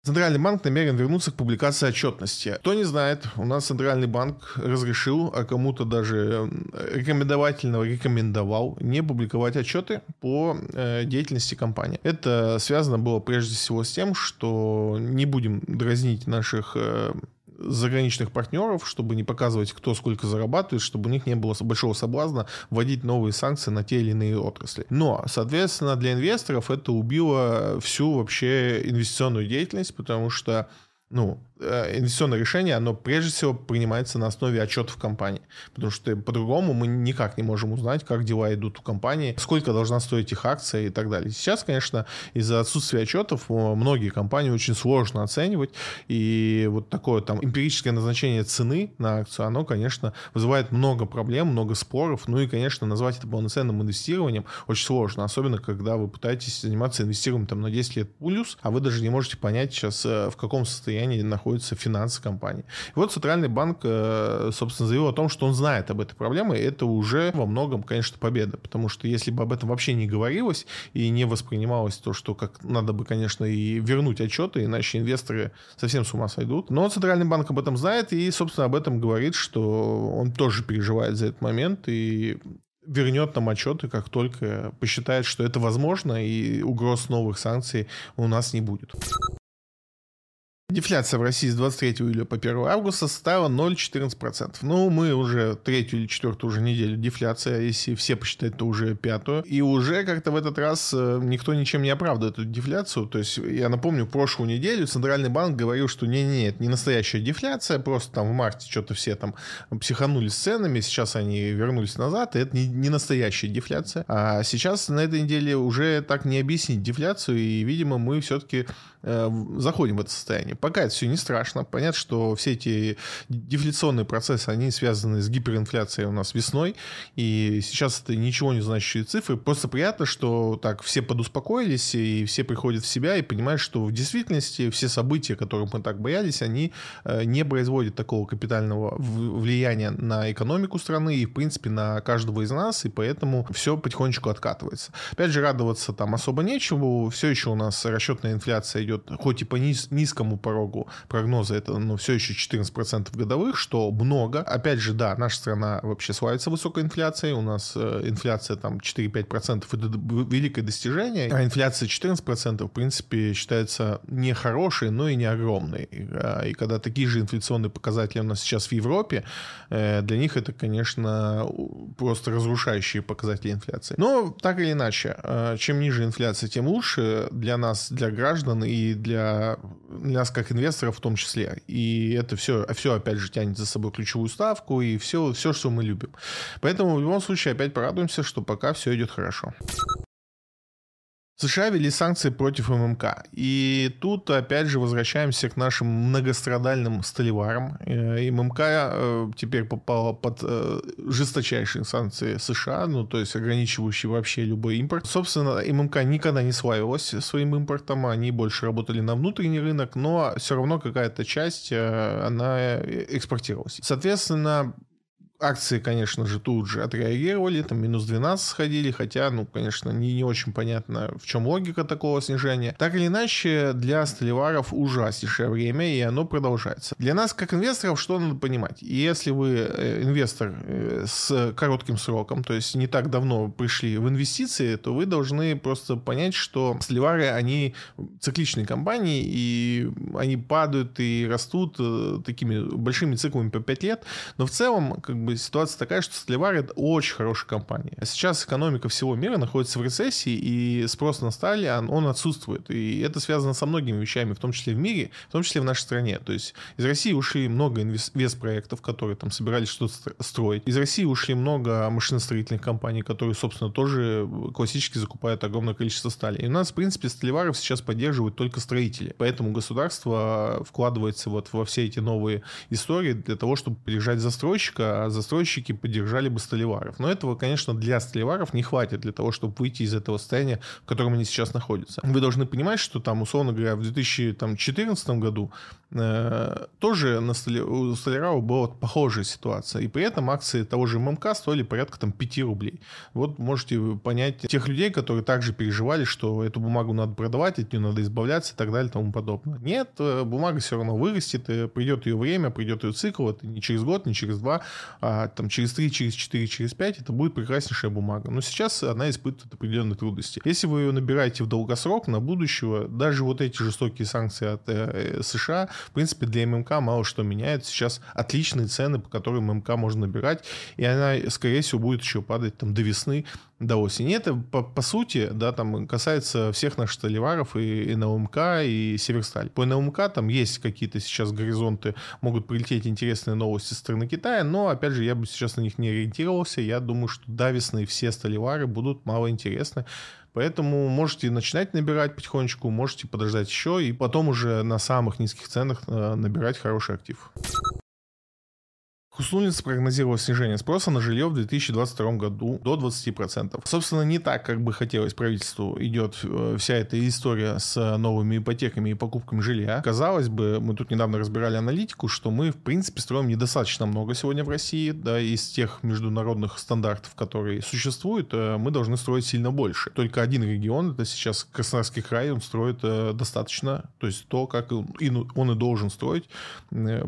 Центральный банк намерен вернуться к публикации отчетности. Кто не знает, у нас Центральный банк разрешил, а кому-то даже рекомендовательно рекомендовал не публиковать отчеты по э, деятельности компании. Это связано было прежде всего с тем, что не будем дразнить наших э, заграничных партнеров, чтобы не показывать, кто сколько зарабатывает, чтобы у них не было большого соблазна вводить новые санкции на те или иные отрасли. Но, соответственно, для инвесторов это убило всю вообще инвестиционную деятельность, потому что ну, инвестиционное решение, оно прежде всего принимается на основе отчетов компании. Потому что по-другому мы никак не можем узнать, как дела идут у компании, сколько должна стоить их акция и так далее. Сейчас, конечно, из-за отсутствия отчетов э, многие компании очень сложно оценивать. И вот такое там эмпирическое назначение цены на акцию, оно, конечно, вызывает много проблем, много споров. Ну и, конечно, назвать это полноценным инвестированием очень сложно. Особенно, когда вы пытаетесь заниматься инвестированием там, на 10 лет плюс, а вы даже не можете понять сейчас, э, в каком состоянии находится находятся финансы компании. И вот Центральный банк, э, собственно, заявил о том, что он знает об этой проблеме, это уже во многом, конечно, победа, потому что если бы об этом вообще не говорилось и не воспринималось то, что как надо бы, конечно, и вернуть отчеты, иначе инвесторы совсем с ума сойдут. Но Центральный банк об этом знает и, собственно, об этом говорит, что он тоже переживает за этот момент и вернет нам отчеты, как только посчитает, что это возможно, и угроз новых санкций у нас не будет. Дефляция в России с 23 июля по 1 августа составила 0,14%. Ну, мы уже третью или четвертую уже неделю дефляция, если все посчитать, то уже пятую. И уже как-то в этот раз э, никто ничем не оправдывает эту дефляцию. То есть, я напомню, прошлую неделю Центральный банк говорил, что не-не, это не настоящая дефляция, просто там в марте что-то все там психанули с ценами, сейчас они вернулись назад, и это не, не настоящая дефляция. А сейчас на этой неделе уже так не объяснить дефляцию, и, видимо, мы все-таки э, заходим в это состояние. Пока это все не страшно. Понятно, что все эти дефляционные процессы, они связаны с гиперинфляцией у нас весной, и сейчас это ничего не значащие цифры. Просто приятно, что так все подуспокоились, и все приходят в себя и понимают, что в действительности все события, которых мы так боялись, они э, не производят такого капитального влияния на экономику страны и, в принципе, на каждого из нас, и поэтому все потихонечку откатывается. Опять же, радоваться там особо нечего, все еще у нас расчетная инфляция идет, хоть и по низ, низкому порогу прогноза, это ну, все еще 14% годовых, что много. Опять же, да, наша страна вообще славится высокой инфляцией, у нас э, инфляция там 4-5% это великое достижение, а инфляция 14% в принципе считается не хорошей, но и не огромной. И, а, и когда такие же инфляционные показатели у нас сейчас в Европе, э, для них это, конечно, просто разрушающие показатели инфляции. Но так или иначе, э, чем ниже инфляция, тем лучше для нас, для граждан и для нас как инвесторов в том числе. И это все, все опять же тянет за собой ключевую ставку и все, все, что мы любим. Поэтому в любом случае опять порадуемся, что пока все идет хорошо. США ввели санкции против ММК. И тут, опять же, возвращаемся к нашим многострадальным столеварам. Э, ММК э, теперь попала под э, жесточайшие санкции США, ну, то есть ограничивающие вообще любой импорт. Собственно, ММК никогда не славилась своим импортом, они больше работали на внутренний рынок, но все равно какая-то часть, она экспортировалась. Соответственно, Акции, конечно же, тут же отреагировали, там минус 12 сходили, хотя, ну, конечно, не, не очень понятно, в чем логика такого снижения. Так или иначе, для столеваров ужаснейшее время, и оно продолжается. Для нас, как инвесторов, что надо понимать? Если вы э, инвестор э, с коротким сроком, то есть не так давно пришли в инвестиции, то вы должны просто понять, что столевары, они цикличные компании, и они падают и растут э, такими большими циклами по 5 лет, но в целом, как бы, бы ситуация такая, что Сталевар это очень хорошая компания. Сейчас экономика всего мира находится в рецессии, и спрос на сталь, он, он отсутствует. И это связано со многими вещами, в том числе в мире, в том числе в нашей стране. То есть из России ушли много инвест-проектов, которые там собирались что-то строить. Из России ушли много машиностроительных компаний, которые, собственно, тоже классически закупают огромное количество стали. И у нас, в принципе, сталеваров сейчас поддерживают только строители. Поэтому государство вкладывается вот во все эти новые истории для того, чтобы поддержать застройщика, а за застройщики поддержали бы столеваров. Но этого, конечно, для столеваров не хватит для того, чтобы выйти из этого состояния, в котором они сейчас находятся. Вы должны понимать, что там, условно говоря, в 2014 году э, тоже на столе, у столяров была похожая ситуация. И при этом акции того же ММК стоили порядка там 5 рублей. Вот можете понять тех людей, которые также переживали, что эту бумагу надо продавать, от нее надо избавляться и так далее и тому подобное. Нет, э, бумага все равно вырастет, придет ее время, придет ее цикл, это не через год, не через два, а там через 3, через 4, через 5 это будет прекраснейшая бумага. Но сейчас она испытывает определенные трудности. Если вы ее набираете в долгосрок на будущего, даже вот эти жестокие санкции от э США, в принципе, для ММК мало что меняет. Сейчас отличные цены, по которым ММК можно набирать, и она, скорее всего, будет еще падать там до весны до осени. Это, по, по сути, да, там касается всех наших столеваров и, и НЛМК, и Северсталь. По НЛМК там есть какие-то сейчас горизонты, могут прилететь интересные новости со стороны Китая, но, опять же, я бы сейчас на них не ориентировался. Я думаю, что до весны все столевары будут мало интересны. Поэтому можете начинать набирать потихонечку, можете подождать еще, и потом уже на самых низких ценах э, набирать хороший актив. Хуснулин спрогнозировал снижение спроса на жилье в 2022 году до 20%. Собственно, не так, как бы хотелось правительству, идет э, вся эта история с новыми ипотеками и покупками жилья. Казалось бы, мы тут недавно разбирали аналитику, что мы, в принципе, строим недостаточно много сегодня в России, да, из тех международных стандартов, которые существуют, э, мы должны строить сильно больше. Только один регион, это сейчас Краснодарский край, он строит э, достаточно, то есть то, как он и должен строить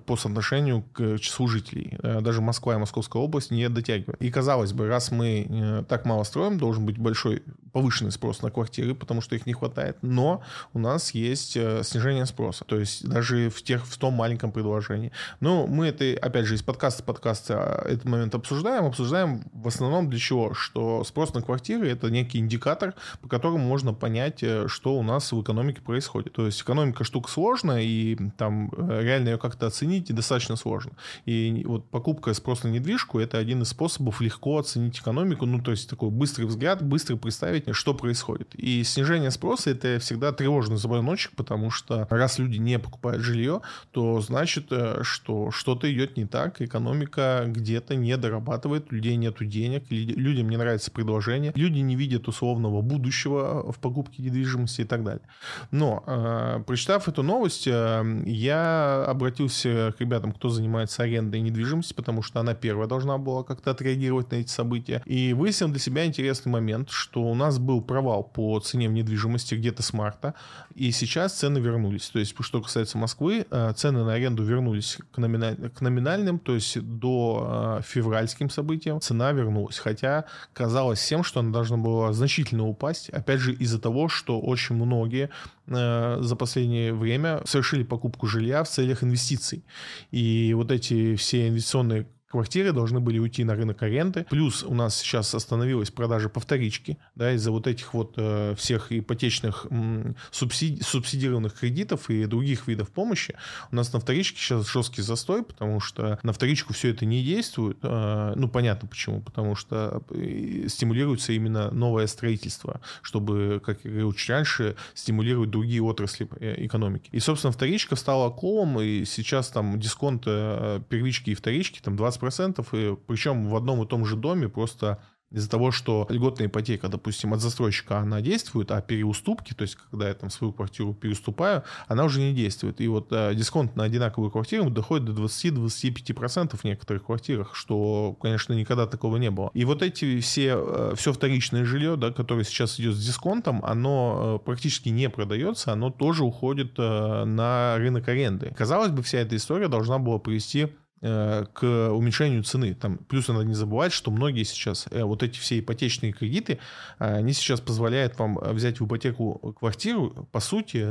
по соотношению к числу жителей. Э, даже Москва и Московская область не дотягивают. И казалось бы, раз мы э, так мало строим, должен быть большой повышенный спрос на квартиры, потому что их не хватает. Но у нас есть э, снижение спроса. То есть даже в, тех, в том маленьком предложении. Но мы это, опять же, из подкаста в подкаста этот момент обсуждаем. Обсуждаем в основном для чего? Что спрос на квартиры — это некий индикатор, по которому можно понять, что у нас в экономике происходит. То есть экономика штука сложная, и там реально ее как-то оценить достаточно сложно. И вот покупка спрос на недвижку — это один из способов легко оценить экономику, ну, то есть такой быстрый взгляд, быстро представить, что происходит. И снижение спроса — это всегда тревожный звоночек, потому что раз люди не покупают жилье, то значит, э, что что-то идет не так, экономика где-то не дорабатывает, людей нет денег, людям не нравится предложение, люди не видят условного будущего в покупке недвижимости и так далее. Но, э, прочитав эту новость, э, я обратился к ребятам, кто занимается арендой недвижимости, потому что она первая должна была как-то отреагировать на эти события, и выяснил для себя интересный момент, что у нас был провал по цене в недвижимости где-то с марта, и сейчас цены вернулись. То есть, что касается Москвы, э, цены на аренду вернулись к, номиналь... к номинальным, то есть до февральским событиям цена вернулась. Хотя казалось всем, что она должна была значительно упасть, опять же из-за того, что очень многие э, за последнее время совершили покупку жилья в целях инвестиций. И вот эти все инвестиционные квартиры должны были уйти на рынок аренды. Плюс у нас сейчас остановилась продажа по вторичке, да, из-за вот этих вот э, всех ипотечных м, субсиди- субсидированных кредитов и других видов помощи. У нас на вторичке сейчас жесткий застой, потому что на вторичку все это не действует. Э, ну, понятно почему. Потому что э, стимулируется именно новое строительство, чтобы, как я говорил чуть раньше, стимулировать другие отрасли э, экономики. И, собственно, вторичка стала колом, и сейчас там дисконт э, первички и вторички там 20 процентов, и причем в одном и том же доме просто из-за того, что льготная ипотека, допустим, от застройщика, она действует, а переуступки, то есть когда я там свою квартиру переступаю, она уже не действует. И вот э, дисконт на одинаковую квартиру доходит до 20-25% в некоторых квартирах, что, конечно, никогда такого не было. И вот эти все, э, все вторичное жилье, да, которое сейчас идет с дисконтом, оно э, практически не продается, оно тоже уходит э, на рынок аренды. Казалось бы, вся эта история должна была привести к уменьшению цены. Там, плюс надо не забывать, что многие сейчас, э, вот эти все ипотечные кредиты, э, они сейчас позволяют вам взять в ипотеку квартиру, по сути,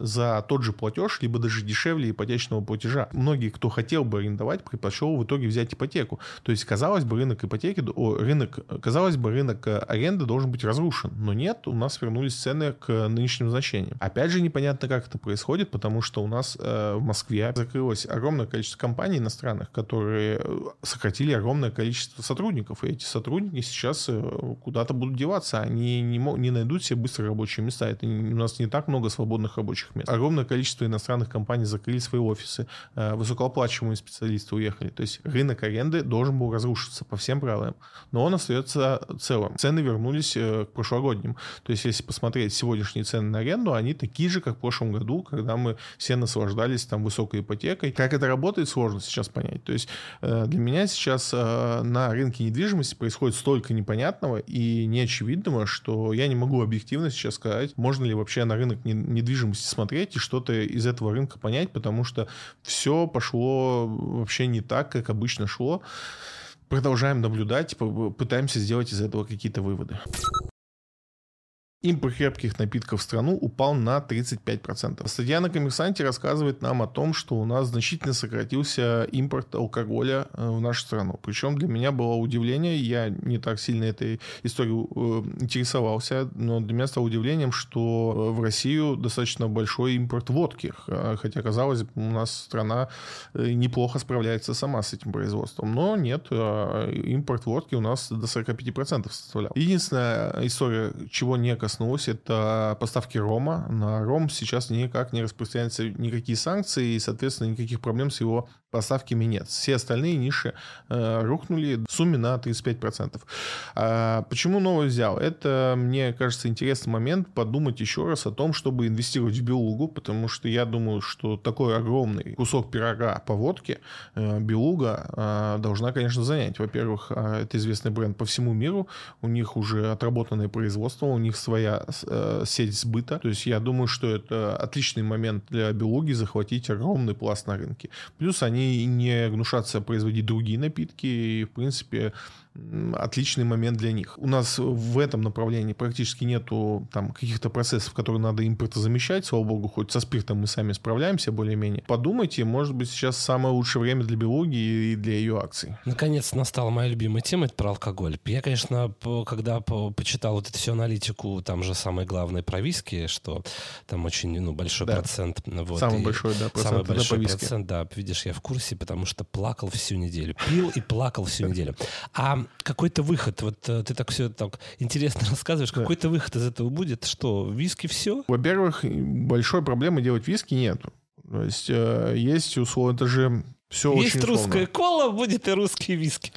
за тот же платеж, либо даже дешевле ипотечного платежа. Многие, кто хотел бы арендовать, предпочел в итоге взять ипотеку. То есть, казалось бы, рынок ипотеки, о, рынок, казалось бы, рынок аренды должен быть разрушен. Но нет, у нас вернулись цены к нынешним значениям. Опять же, непонятно, как это происходит, потому что у нас в Москве закрылось огромное количество компаний, иностранных странах, которые э, сократили огромное количество сотрудников, и эти сотрудники сейчас э, куда-то будут деваться, они не, не найдут себе быстро рабочие места, это у нас не так много свободных рабочих мест. Огромное количество иностранных компаний закрыли свои офисы, э, высокооплачиваемые специалисты уехали, то есть рынок аренды должен был разрушиться по всем правилам, но он остается целым. Цены вернулись к прошлогодним, то есть если посмотреть сегодняшние цены на аренду, они такие же, как в прошлом году, когда мы все наслаждались там высокой ипотекой. Как это работает, сложно сейчас понять. То есть э, для меня сейчас э, на рынке недвижимости происходит столько непонятного и неочевидного, что я не могу объективно сейчас сказать, можно ли вообще на рынок недвижимости смотреть и что-то из этого рынка понять, потому что все пошло вообще не так, как обычно шло. Продолжаем наблюдать, пытаемся сделать из этого какие-то выводы. Импорт крепких напитков в страну упал на 35%. Статья на коммерсанте рассказывает нам о том, что у нас значительно сократился импорт алкоголя э, в нашу страну. Причем для меня было удивление, я не так сильно этой историей э, интересовался, но для меня стало удивлением, что в Россию достаточно большой импорт водки. Хотя, казалось бы, у нас страна э, неплохо справляется сама с этим производством. Но нет, импорт водки у нас до 45% составлял. Единственная история, чего не касается коснулось, это поставки рома. На ром сейчас никак не распространяются никакие санкции, и, соответственно, никаких проблем с его поставками нет. Все остальные ниши э, рухнули в сумме на 35%. А почему новый взял? Это, мне кажется, интересный момент подумать еще раз о том, чтобы инвестировать в Белугу, потому что я думаю, что такой огромный кусок пирога по водке э, Белуга э, должна, конечно, занять. Во-первых, э, это известный бренд по всему миру, у них уже отработанное производство, у них своя э, сеть сбыта. То есть я думаю, что это отличный момент для Белуги захватить огромный пласт на рынке. Плюс они они не гнушатся производить другие напитки, и, в принципе, отличный момент для них. У нас в этом направлении практически нету там каких-то процессов, которые надо импортозамещать. Слава богу, хоть со спиртом мы сами справляемся более-менее. Подумайте, может быть, сейчас самое лучшее время для биологии и для ее акций. Наконец настала моя любимая тема, это про алкоголь. Я, конечно, когда почитал вот эту всю аналитику, там же самое главное про виски, что там очень ну, большой да. процент. Вот, самый большой, да, процент. Самый большой процент, да. Видишь, я в курсе, потому что плакал всю неделю. Пил и плакал всю неделю. А А какой-то выход, вот э, ты так все так интересно рассказываешь, да. какой-то выход из этого будет? Что, виски все? Во-первых, большой проблемы делать виски нету. То есть э, есть условно, это же все есть очень русская кола, будет и русские виски.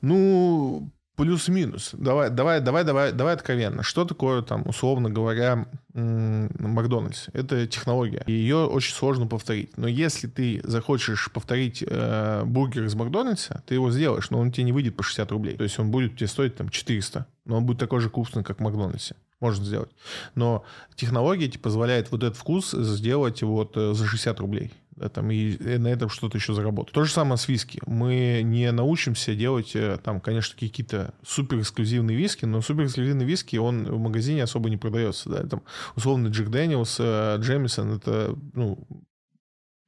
Ну, Плюс-минус. Давай, давай, давай, давай, давай откровенно. Что такое там, условно говоря, Макдональдс? Это технология. И ее очень сложно повторить. Но если ты захочешь повторить э, бургер из Макдональдса, ты его сделаешь, но он тебе не выйдет по 60 рублей. То есть он будет тебе стоить там 400. Но он будет такой же вкусный, как в Макдональдсе. Можно сделать. Но технология тебе позволяет вот этот вкус сделать вот э, за 60 рублей там, и на этом что-то еще заработать. То же самое с виски. Мы не научимся делать, э, там, конечно, какие-то супер эксклюзивные виски, но супер эксклюзивный виски, он в магазине особо не продается. Да? Там, условно, Джек Дэниелс, э, Джемисон, это, ну,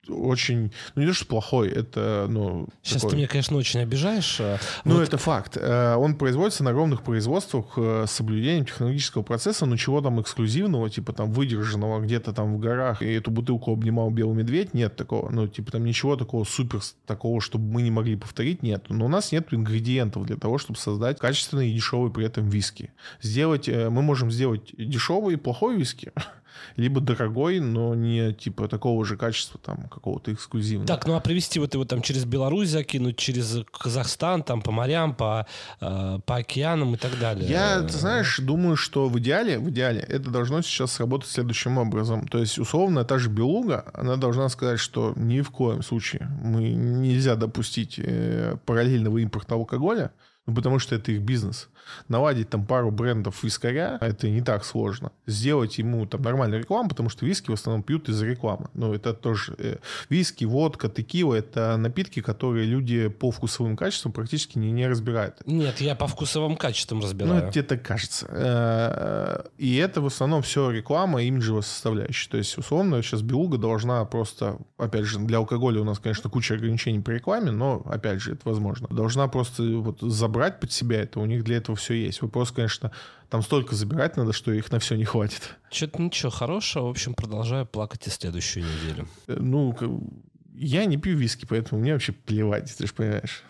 очень, ну не то, что плохой, это, ну... Сейчас такой... ты меня, конечно, очень обижаешь. А ну, вот... это факт. Э, он производится на огромных производствах э, с соблюдением технологического процесса, но чего там эксклюзивного, типа там выдержанного где-то там в горах, и эту бутылку обнимал белый медведь, нет такого. Ну, типа там ничего такого супер, такого, чтобы мы не могли повторить, нет. Но у нас нет ингредиентов для того, чтобы создать качественный и дешевый при этом виски. Сделать, э, мы можем сделать дешевый и плохой виски, либо дорогой, но не типа такого же качества, там, какого-то эксклюзивного. Так, ну а привезти вот его там через Беларусь закинуть, через Казахстан, там, по морям, по, э, по океанам и так далее. Я, ты знаешь, думаю, что в идеале, в идеале это должно сейчас сработать следующим образом. То есть, условно, та же Белуга, она должна сказать, что ни в коем случае мы нельзя допустить э, параллельного импорта алкоголя, ну, потому что это их бизнес. Наладить там пару брендов вискаря, это не так сложно. Сделать ему там нормальную рекламу, потому что виски в основном пьют из-за рекламы. Ну, это тоже... Э, виски, водка, текила — это напитки, которые люди по вкусовым качествам практически не, не разбирают. Нет, я по вкусовым качествам разбираю. Ну, тебе так кажется. Э, и это в основном все реклама, имиджевая составляющая. То есть, условно, сейчас Белуга должна просто... Опять же, для алкоголя у нас, конечно, куча ограничений по рекламе, но, опять же, это возможно. Должна просто вот забрать брать под себя это, у них для этого все есть. Вопрос, конечно, там столько забирать надо, что их на все не хватит. Что-то ничего хорошего. В общем, продолжаю плакать и следующую неделю. Э, ну, я не пью виски, поэтому мне вообще плевать, ты же понимаешь.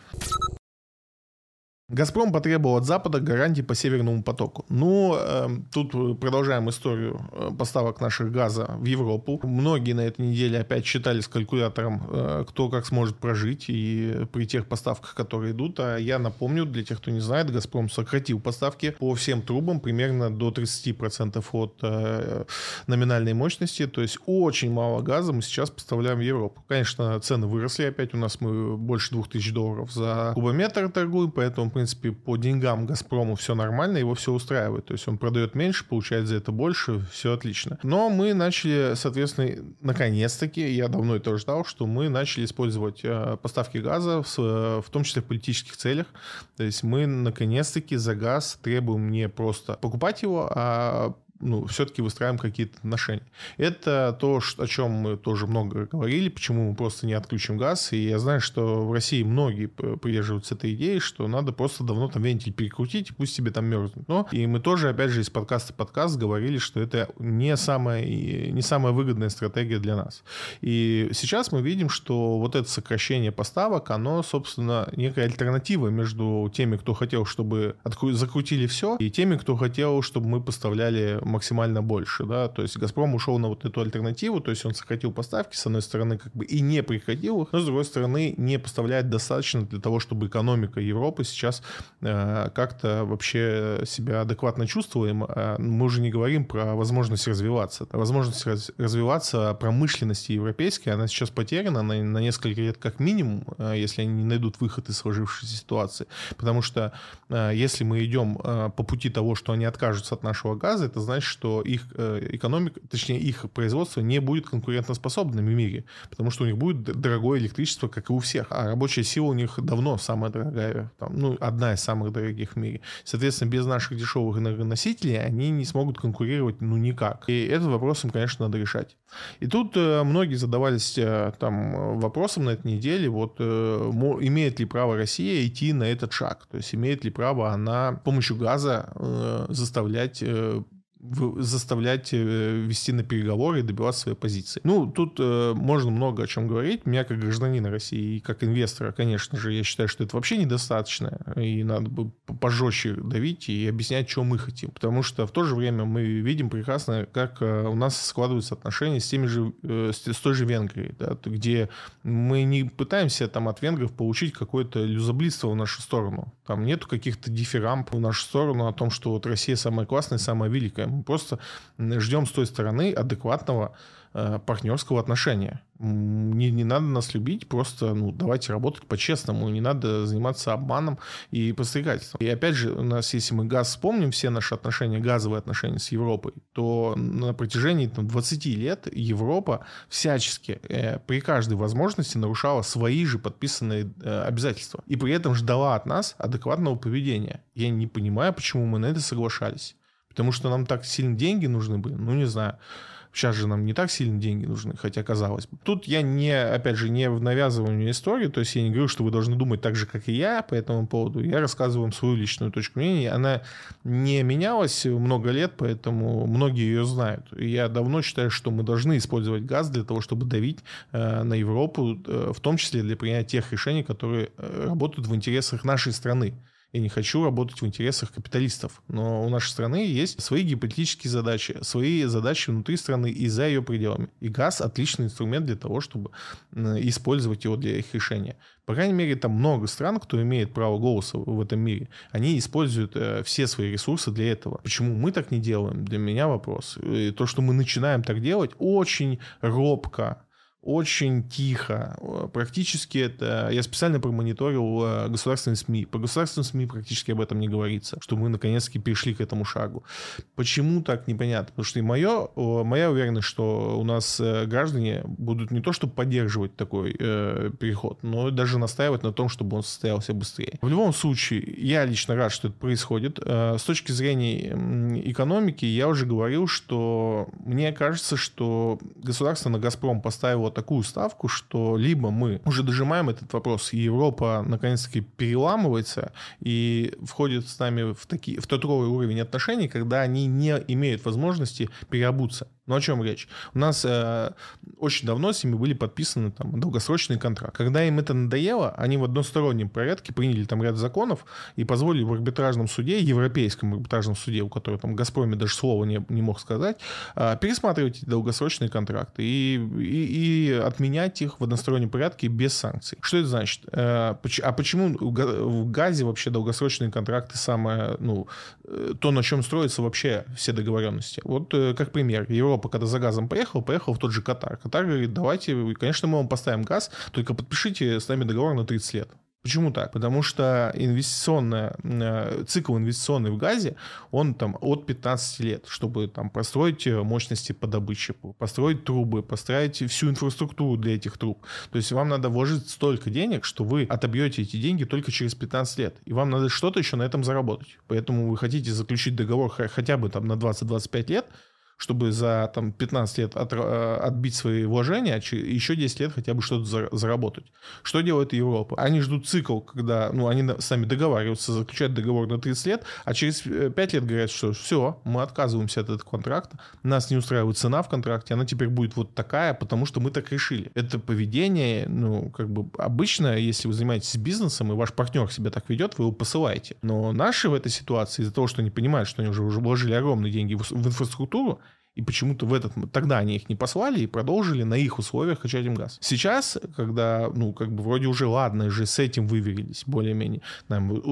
«Газпром» потребовал от Запада гарантии по «Северному потоку». Ну, э, тут продолжаем историю э, поставок наших газа в Европу. Многие на этой неделе опять считали с калькулятором, э, кто как сможет прожить и при тех поставках, которые идут. А я напомню, для тех, кто не знает, «Газпром» сократил поставки по всем трубам примерно до 30% от э, номинальной мощности. То есть очень мало газа мы сейчас поставляем в Европу. Конечно, цены выросли опять. У нас мы больше 2000 долларов за кубометр торгуем, поэтому принципе, по деньгам Газпрому все нормально, его все устраивает. То есть он продает меньше, получает за это больше, все отлично. Но мы начали, соответственно, наконец-таки, я давно это ждал, что мы начали использовать э, поставки газа, в, в том числе в политических целях. То есть мы наконец-таки за газ требуем не просто покупать его, а ну, все-таки выстраиваем какие-то отношения. Это то, о чем мы тоже много говорили, почему мы просто не отключим газ. И я знаю, что в России многие придерживаются этой идеи, что надо просто давно там вентиль перекрутить, пусть себе там мерзнут. Но и мы тоже, опять же, из подкаста подкаст говорили, что это не самая, не самая выгодная стратегия для нас. И сейчас мы видим, что вот это сокращение поставок, оно, собственно, некая альтернатива между теми, кто хотел, чтобы закрутили все, и теми, кто хотел, чтобы мы поставляли максимально больше, да, то есть «Газпром» ушел на вот эту альтернативу, то есть он сократил поставки, с одной стороны, как бы и не прекратил их, но с другой стороны, не поставляет достаточно для того, чтобы экономика Европы сейчас э, как-то вообще себя адекватно чувствовала. Э, мы уже не говорим про возможность развиваться. Возможность раз, развиваться промышленности европейской, она сейчас потеряна на, на несколько лет как минимум, э, если они не найдут выход из сложившейся ситуации. Потому что э, если мы идем э, по пути того, что они откажутся от нашего газа, это значит, значит, что их э, экономика, точнее, их производство не будет конкурентоспособным в мире, потому что у них будет дорогое электричество, как и у всех, а рабочая сила у них давно самая дорогая, там, ну, одна из самых дорогих в мире. Соответственно, без наших дешевых энергоносителей они не смогут конкурировать, ну, никак. И этот вопрос им, конечно, надо решать. И тут э, многие задавались э, там вопросом на этой неделе, вот имеет ли право Россия идти на этот шаг, то есть имеет ли право она с помощью газа заставлять заставлять э, вести на переговоры и добиваться своей позиции. Ну, тут э, можно много о чем говорить. Меня как гражданина России и как инвестора, конечно же, я считаю, что это вообще недостаточно. И надо бы пожестче давить и объяснять, что мы хотим. Потому что в то же время мы видим прекрасно, как э, у нас складываются отношения с теми же, э, с, той же Венгрией, да, где мы не пытаемся там от венгров получить какое-то люзоблидство в нашу сторону. Там нету каких-то дифирамп в нашу сторону о том, что вот Россия самая классная, самая великая. Мы просто ждем с той стороны адекватного партнерского отношения. Не, не надо нас любить, просто ну, давайте работать по-честному, не надо заниматься обманом и подстрекательством. И опять же, у нас, если мы газ вспомним, все наши отношения, газовые отношения с Европой, то на протяжении там, 20 лет Европа всячески э, при каждой возможности нарушала свои же подписанные э, обязательства. И при этом ждала от нас адекватного поведения. Я не понимаю, почему мы на это соглашались. Потому что нам так сильно деньги нужны были, ну не знаю. Сейчас же нам не так сильно деньги нужны, хотя казалось бы. Тут я не, опять же, не в навязывании истории, то есть я не говорю, что вы должны думать так же, как и я по этому поводу. Я рассказываю вам свою личную точку зрения. Она не менялась много лет, поэтому многие ее знают. Я давно считаю, что мы должны использовать газ для того, чтобы давить э, на Европу, э, в том числе для принятия тех решений, которые э, работают в интересах нашей страны. Я не хочу работать в интересах капиталистов. Но у нашей страны есть свои гипотетические задачи, свои задачи внутри страны и за ее пределами. И газ – отличный инструмент для того, чтобы использовать его для их решения. По крайней мере, там много стран, кто имеет право голоса в этом мире. Они используют э, все свои ресурсы для этого. Почему мы так не делаем? Для меня вопрос. И то, что мы начинаем так делать, очень робко, очень тихо. Практически это... Я специально промониторил э, государственные СМИ. По государственным СМИ практически об этом не говорится, что мы наконец-таки перешли к этому шагу. Почему так, непонятно. Потому что и мое, моя уверенность, что у нас э, граждане будут не то чтобы поддерживать такой э, переход, но даже настаивать на том, чтобы он состоялся быстрее. В любом случае, я лично рад, что это происходит. Э, с точки зрения экономики, я уже говорил, что мне кажется, что государство на «Газпром» поставило такую ставку, что либо мы уже дожимаем этот вопрос, и Европа наконец-таки переламывается и входит с нами в, такие, в тот уровень отношений, когда они не имеют возможности переобуться. Ну о чем речь? У нас э, очень давно с ними были подписаны там долгосрочные контракты. Когда им это надоело, они в одностороннем порядке приняли там ряд законов и позволили в арбитражном суде, европейском арбитражном суде, у которого там Газпроме даже слова не, не мог сказать, э, пересматривать эти долгосрочные контракты и, и, и отменять их в одностороннем порядке без санкций. Что это значит? Э, а почему в газе вообще долгосрочные контракты самое, ну, э, то, на чем строятся вообще все договоренности? Вот э, как пример. Европа Европа, когда за газом поехал, поехал в тот же Катар. Катар говорит, давайте, конечно, мы вам поставим газ, только подпишите с нами договор на 30 лет. Почему так? Потому что инвестиционная, э, цикл инвестиционный в газе, он там от 15 лет, чтобы там построить э, мощности по добыче, построить трубы, построить всю инфраструктуру для этих труб. То есть вам надо вложить столько денег, что вы отобьете эти деньги только через 15 лет. И вам надо что-то еще на этом заработать. Поэтому вы хотите заключить договор хотя бы там на 20-25 лет, чтобы за там, 15 лет от, э, отбить свои вложения, а еще 10 лет хотя бы что-то за, заработать. Что делает Европа? Они ждут цикл, когда ну, они сами договариваются, заключают договор на 30 лет, а через 5 э, лет говорят, что все, мы отказываемся от этого контракта, нас не устраивает цена в контракте, она теперь будет вот такая, потому что мы так решили. Это поведение, ну, как бы обычно, если вы занимаетесь бизнесом, и ваш партнер себя так ведет, вы его посылаете. Но наши в этой ситуации, из-за того, что они понимают, что они уже, вложили огромные деньги в инфраструктуру, и почему-то в этот тогда они их не послали и продолжили на их условиях качать им газ. Сейчас, когда, ну, как бы вроде уже ладно, же с этим выверились более-менее, нам,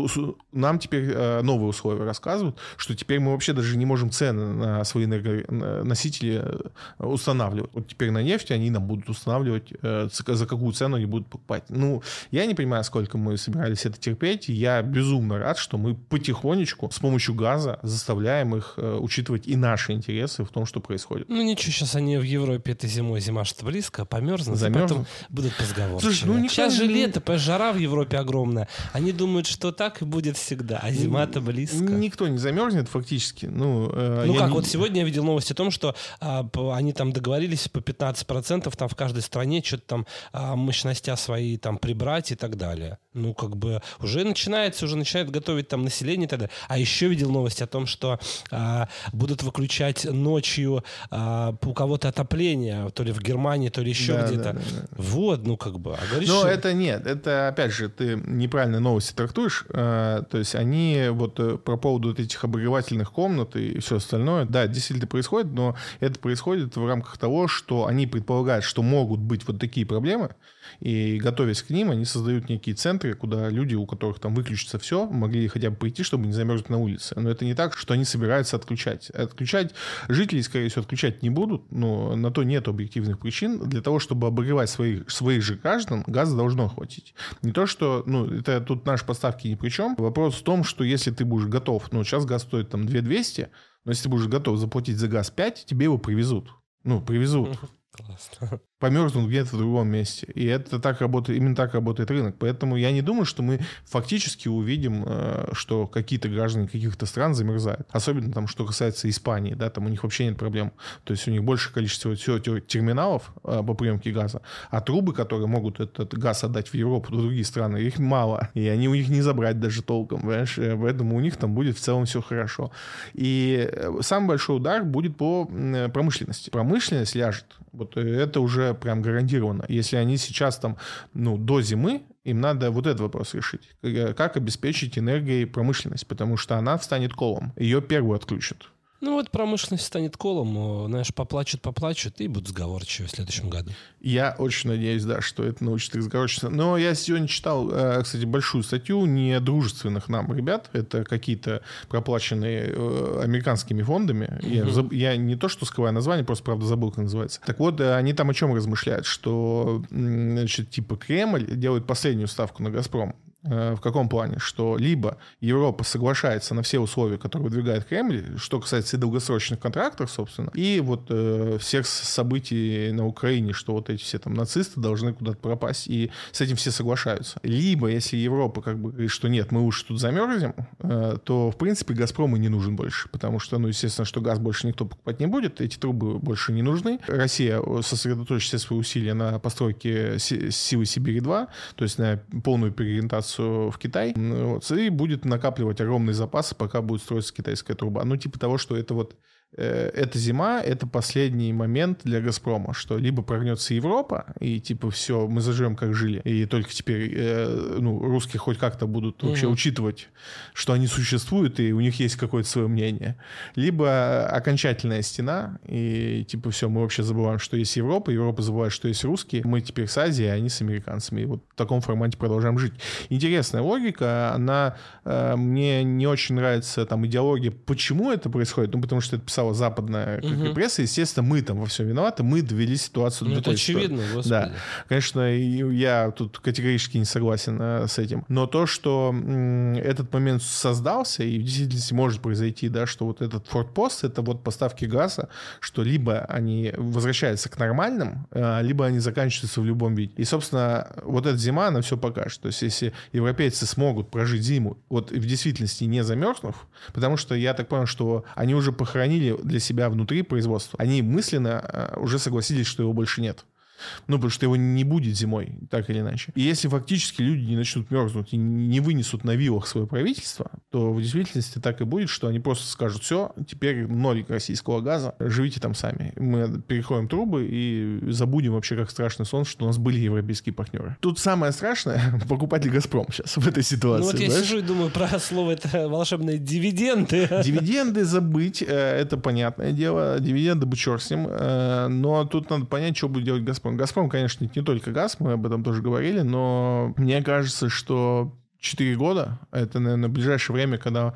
нам теперь э, новые условия рассказывают, что теперь мы вообще даже не можем цены на свои энергоносители э, устанавливать. Вот теперь на нефть они нам будут устанавливать, э, за какую цену они будут покупать. Ну, я не понимаю, сколько мы собирались это терпеть. Я безумно рад, что мы потихонечку с помощью газа заставляем их учитывать и наши интересы в том, что что происходит. Ну ничего, сейчас они в Европе этой зимой, зима что близко, померзнут, Замерзнут. потом будут. Слушай, ну, сейчас же лето, жара в Европе огромная. Они думают, что так и будет всегда, а зима-то близко. Никто не замерзнет фактически. Ну, э, Ну как, не- вот сегодня я видел новость о том, что п- они там договорились по 15% там в каждой стране что-то там а, мощностя свои там прибрать и так далее. Ну как бы уже начинается, уже начинает готовить там население и так далее. А еще видел новость о том, что а, будут выключать ночью а, у кого-то отопление, то ли в Германии, то ли еще Да, где-то. да, да, да. Вот, ну как бы. А говоришь, Но что- это нет, это опять же ты неправильно новости трактуешь. Э, То есть они вот э, по поводу вот этих обогревательных комнат и все остальное, да, действительно происходит, но это происходит в рамках того, что они предполагают, что могут быть вот такие проблемы, и готовясь к ним, они создают некие центры, куда люди, у которых там выключится все, могли хотя бы прийти, чтобы не замерзнуть на улице. Но это не так, что они собираются отключать. Отключать жителей, скорее всего, отключать не будут, но на то нет объективных причин. Для того, чтобы обогревать своих, своих же граждан, газа должно хватить. Не то, что, ну, это тут наши поставки ни при чем. Вопрос в том, что если ты будешь готов, ну, сейчас газ стоит там 2200, но если ты будешь готов заплатить за газ 5, тебе его привезут. Ну, привезут Классно. Померзнут где-то в другом месте. И это так работает, именно так работает рынок. Поэтому я не думаю, что мы фактически увидим, э, что какие-то граждане каких-то стран замерзают. Особенно там, что касается Испании, да, там у них вообще нет проблем. То есть у них большее количество терминалов э, по приемке газа, а трубы, которые могут этот газ отдать в Европу, в другие страны, их мало. И они у них не забрать даже толком, понимаешь? Э, Поэтому у них там будет в целом все хорошо. И самый большой удар будет по промышленности. Промышленность ляжет. Вот это уже прям гарантированно. Если они сейчас там, ну, до зимы, им надо вот этот вопрос решить. Э, Как обеспечить энергией промышленность? Потому что она встанет колом. Ее первую отключат. Ну вот промышленность станет колом, знаешь, поплачут, поплачут и будут сговорчивы в следующем году. Я очень надеюсь, да, что это научит их разговариваться. Но я сегодня читал, э, кстати, большую статью не дружественных нам ребят. Это какие-то проплаченные э, американскими фондами. Я, заб- я не то, что скрываю название, просто, правда, забыл, как называется. Так вот, э, они там о чем размышляют? Что, значит, типа Кремль делает последнюю ставку на «Газпром». Э, В каком плане? Что либо Европа соглашается на все условия, которые выдвигает Кремль, что касается и долгосрочных контрактов, собственно, и вот э, всех событий на Украине, что вот эти все там нацисты должны куда-то пропасть, и с этим все соглашаются. Либо, если Европа как бы говорит, что нет, мы уж тут замерзнем, э, то, в принципе, «Газпром» и не нужен больше, потому что, ну, естественно, что газ больше никто покупать не будет, эти трубы больше не нужны. Россия сосредоточит все свои усилия на постройке Си- «Силы Сибири-2», то есть на полную переориентацию в Китай, Ну, вот, и будет накапливать огромные запасы, пока будет строиться китайская труба. Ну, типа того, что это вот эта зима — это последний момент для «Газпрома», что либо прогнется Европа, и типа все, мы заживем, как жили, и только теперь э, ну, русские хоть как-то будут вообще Мгм. учитывать, что они существуют, и у них есть какое-то свое мнение. Либо окончательная стена, и типа все, мы вообще забываем, что есть Европа, Европа забывает, что есть русские, мы теперь с Азией, а они с американцами. И вот в таком формате продолжаем жить. Интересная логика, она э, мне не очень нравится там идеология, почему это происходит, ну потому что это писала западная Мгм. пресса, естественно, мы там во всем виноваты, мы довели ситуацию Ну до это ситуации. очевидно, господи. Да. Конечно, я тут категорически не согласен э, с этим. Но то, что этот момент создался, и в действительности может произойти, да, что вот этот фортпост, это вот поставки газа, что либо они возвращаются к нормальным, э, либо они заканчиваются в любом виде. И, собственно, вот эта зима, она все покажет. То есть, если европейцы смогут прожить зиму, вот в действительности не замерзнув, потому что я так понял, что они уже похоронили для себя внутри производства. Они мысленно э, уже согласились, что его больше нет. Ну, потому что его не будет зимой, так или иначе. И если фактически люди не начнут мерзнуть и не вынесут на вилах свое правительство, то в действительности так и будет, что они просто скажут, все, теперь ноль российского газа, живите там сами. Мы переходим трубы и забудем вообще как страшный сон, что у нас были европейские партнеры. Тут самое страшное — покупатель «Газпром» сейчас в этой ситуации. Ну вот я знаешь? сижу и думаю про слово это волшебные дивиденды. Дивиденды забыть, э, это понятное дело. Дивиденды бы черт с ним. э, Но тут надо понять, что будет делать «Газпром». «Газпром», конечно, это не только газ, мы об этом тоже говорили, но мне кажется, что 4 года — это, наверное, ближайшее время, когда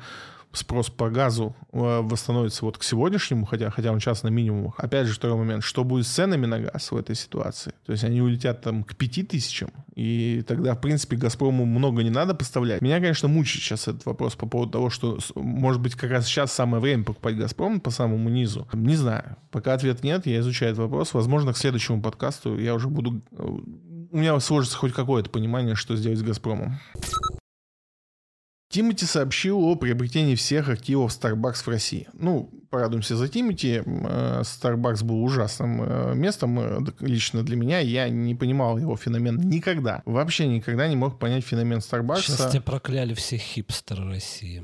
спрос по газу э, восстановится вот к сегодняшнему, хотя, хотя он сейчас на минимумах. Опять же, второй момент, что будет с ценами на газ в этой ситуации? То есть они улетят там к пяти тысячам, и тогда, в принципе, «Газпрому» много не надо поставлять. Меня, конечно, мучает сейчас этот вопрос по поводу того, что, может быть, как раз сейчас самое время покупать «Газпром» по самому низу. Не знаю. Пока ответ нет, я изучаю этот вопрос. Возможно, к следующему подкасту я уже буду... Э, у меня сложится хоть какое-то понимание, что сделать с «Газпромом». Тимати сообщил о приобретении всех активов Starbucks в России. Ну, порадуемся за Тимати. Э, Starbucks был ужасным э, местом э, лично для меня. Я не понимал его феномен никогда. Вообще никогда не мог понять феномен Starbucks. Сейчас тебя прокляли все хипстеры России.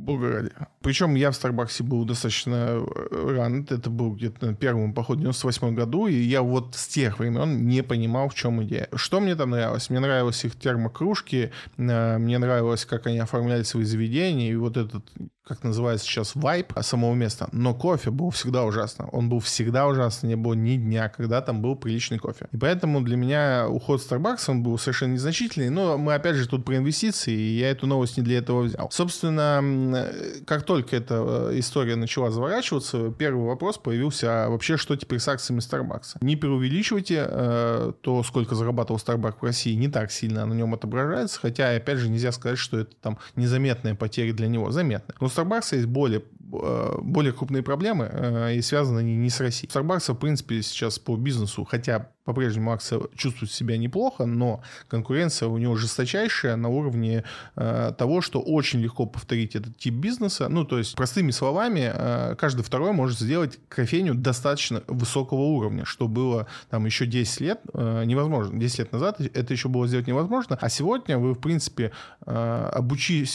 Бога ради. Причем я в Старбаксе был достаточно э, рано. Это был где-то на первом походе в 98 году. И я вот с тех времен не понимал, в чем идея. Что мне там нравилось? Мне нравились их термокружки. Э, мне нравилось, как они оформляли свои заведения. И вот этот как называется сейчас, вайп самого места. Но кофе был всегда ужасно. Он был всегда ужасно. Не было ни дня, когда там был приличный кофе. И поэтому для меня уход Starbucks, он был совершенно незначительный. Но мы, опять же, тут про инвестиции, и я эту новость не для этого взял. Собственно, как только эта э, история начала заворачиваться, первый вопрос появился, а вообще что теперь с акциями Starbucks? Не преувеличивайте э, то, сколько зарабатывал Starbucks в России, не так сильно на нем отображается, хотя, опять же, нельзя сказать, что это там незаметная потеря для него. Заметная. Но Starbucks есть более Э, более крупные проблемы, э, и связаны они не с Россией. Starbucks, в принципе, сейчас по бизнесу, хотя по-прежнему акция чувствует себя неплохо, но конкуренция у него жесточайшая на уровне э, того, что очень легко повторить этот тип бизнеса. Ну, то есть, простыми словами, э, каждый второй может сделать кофейню достаточно высокого уровня, что было там еще 10 лет э, невозможно. 10 лет назад это еще было сделать невозможно, а сегодня вы, в принципе, э. Э, пройди,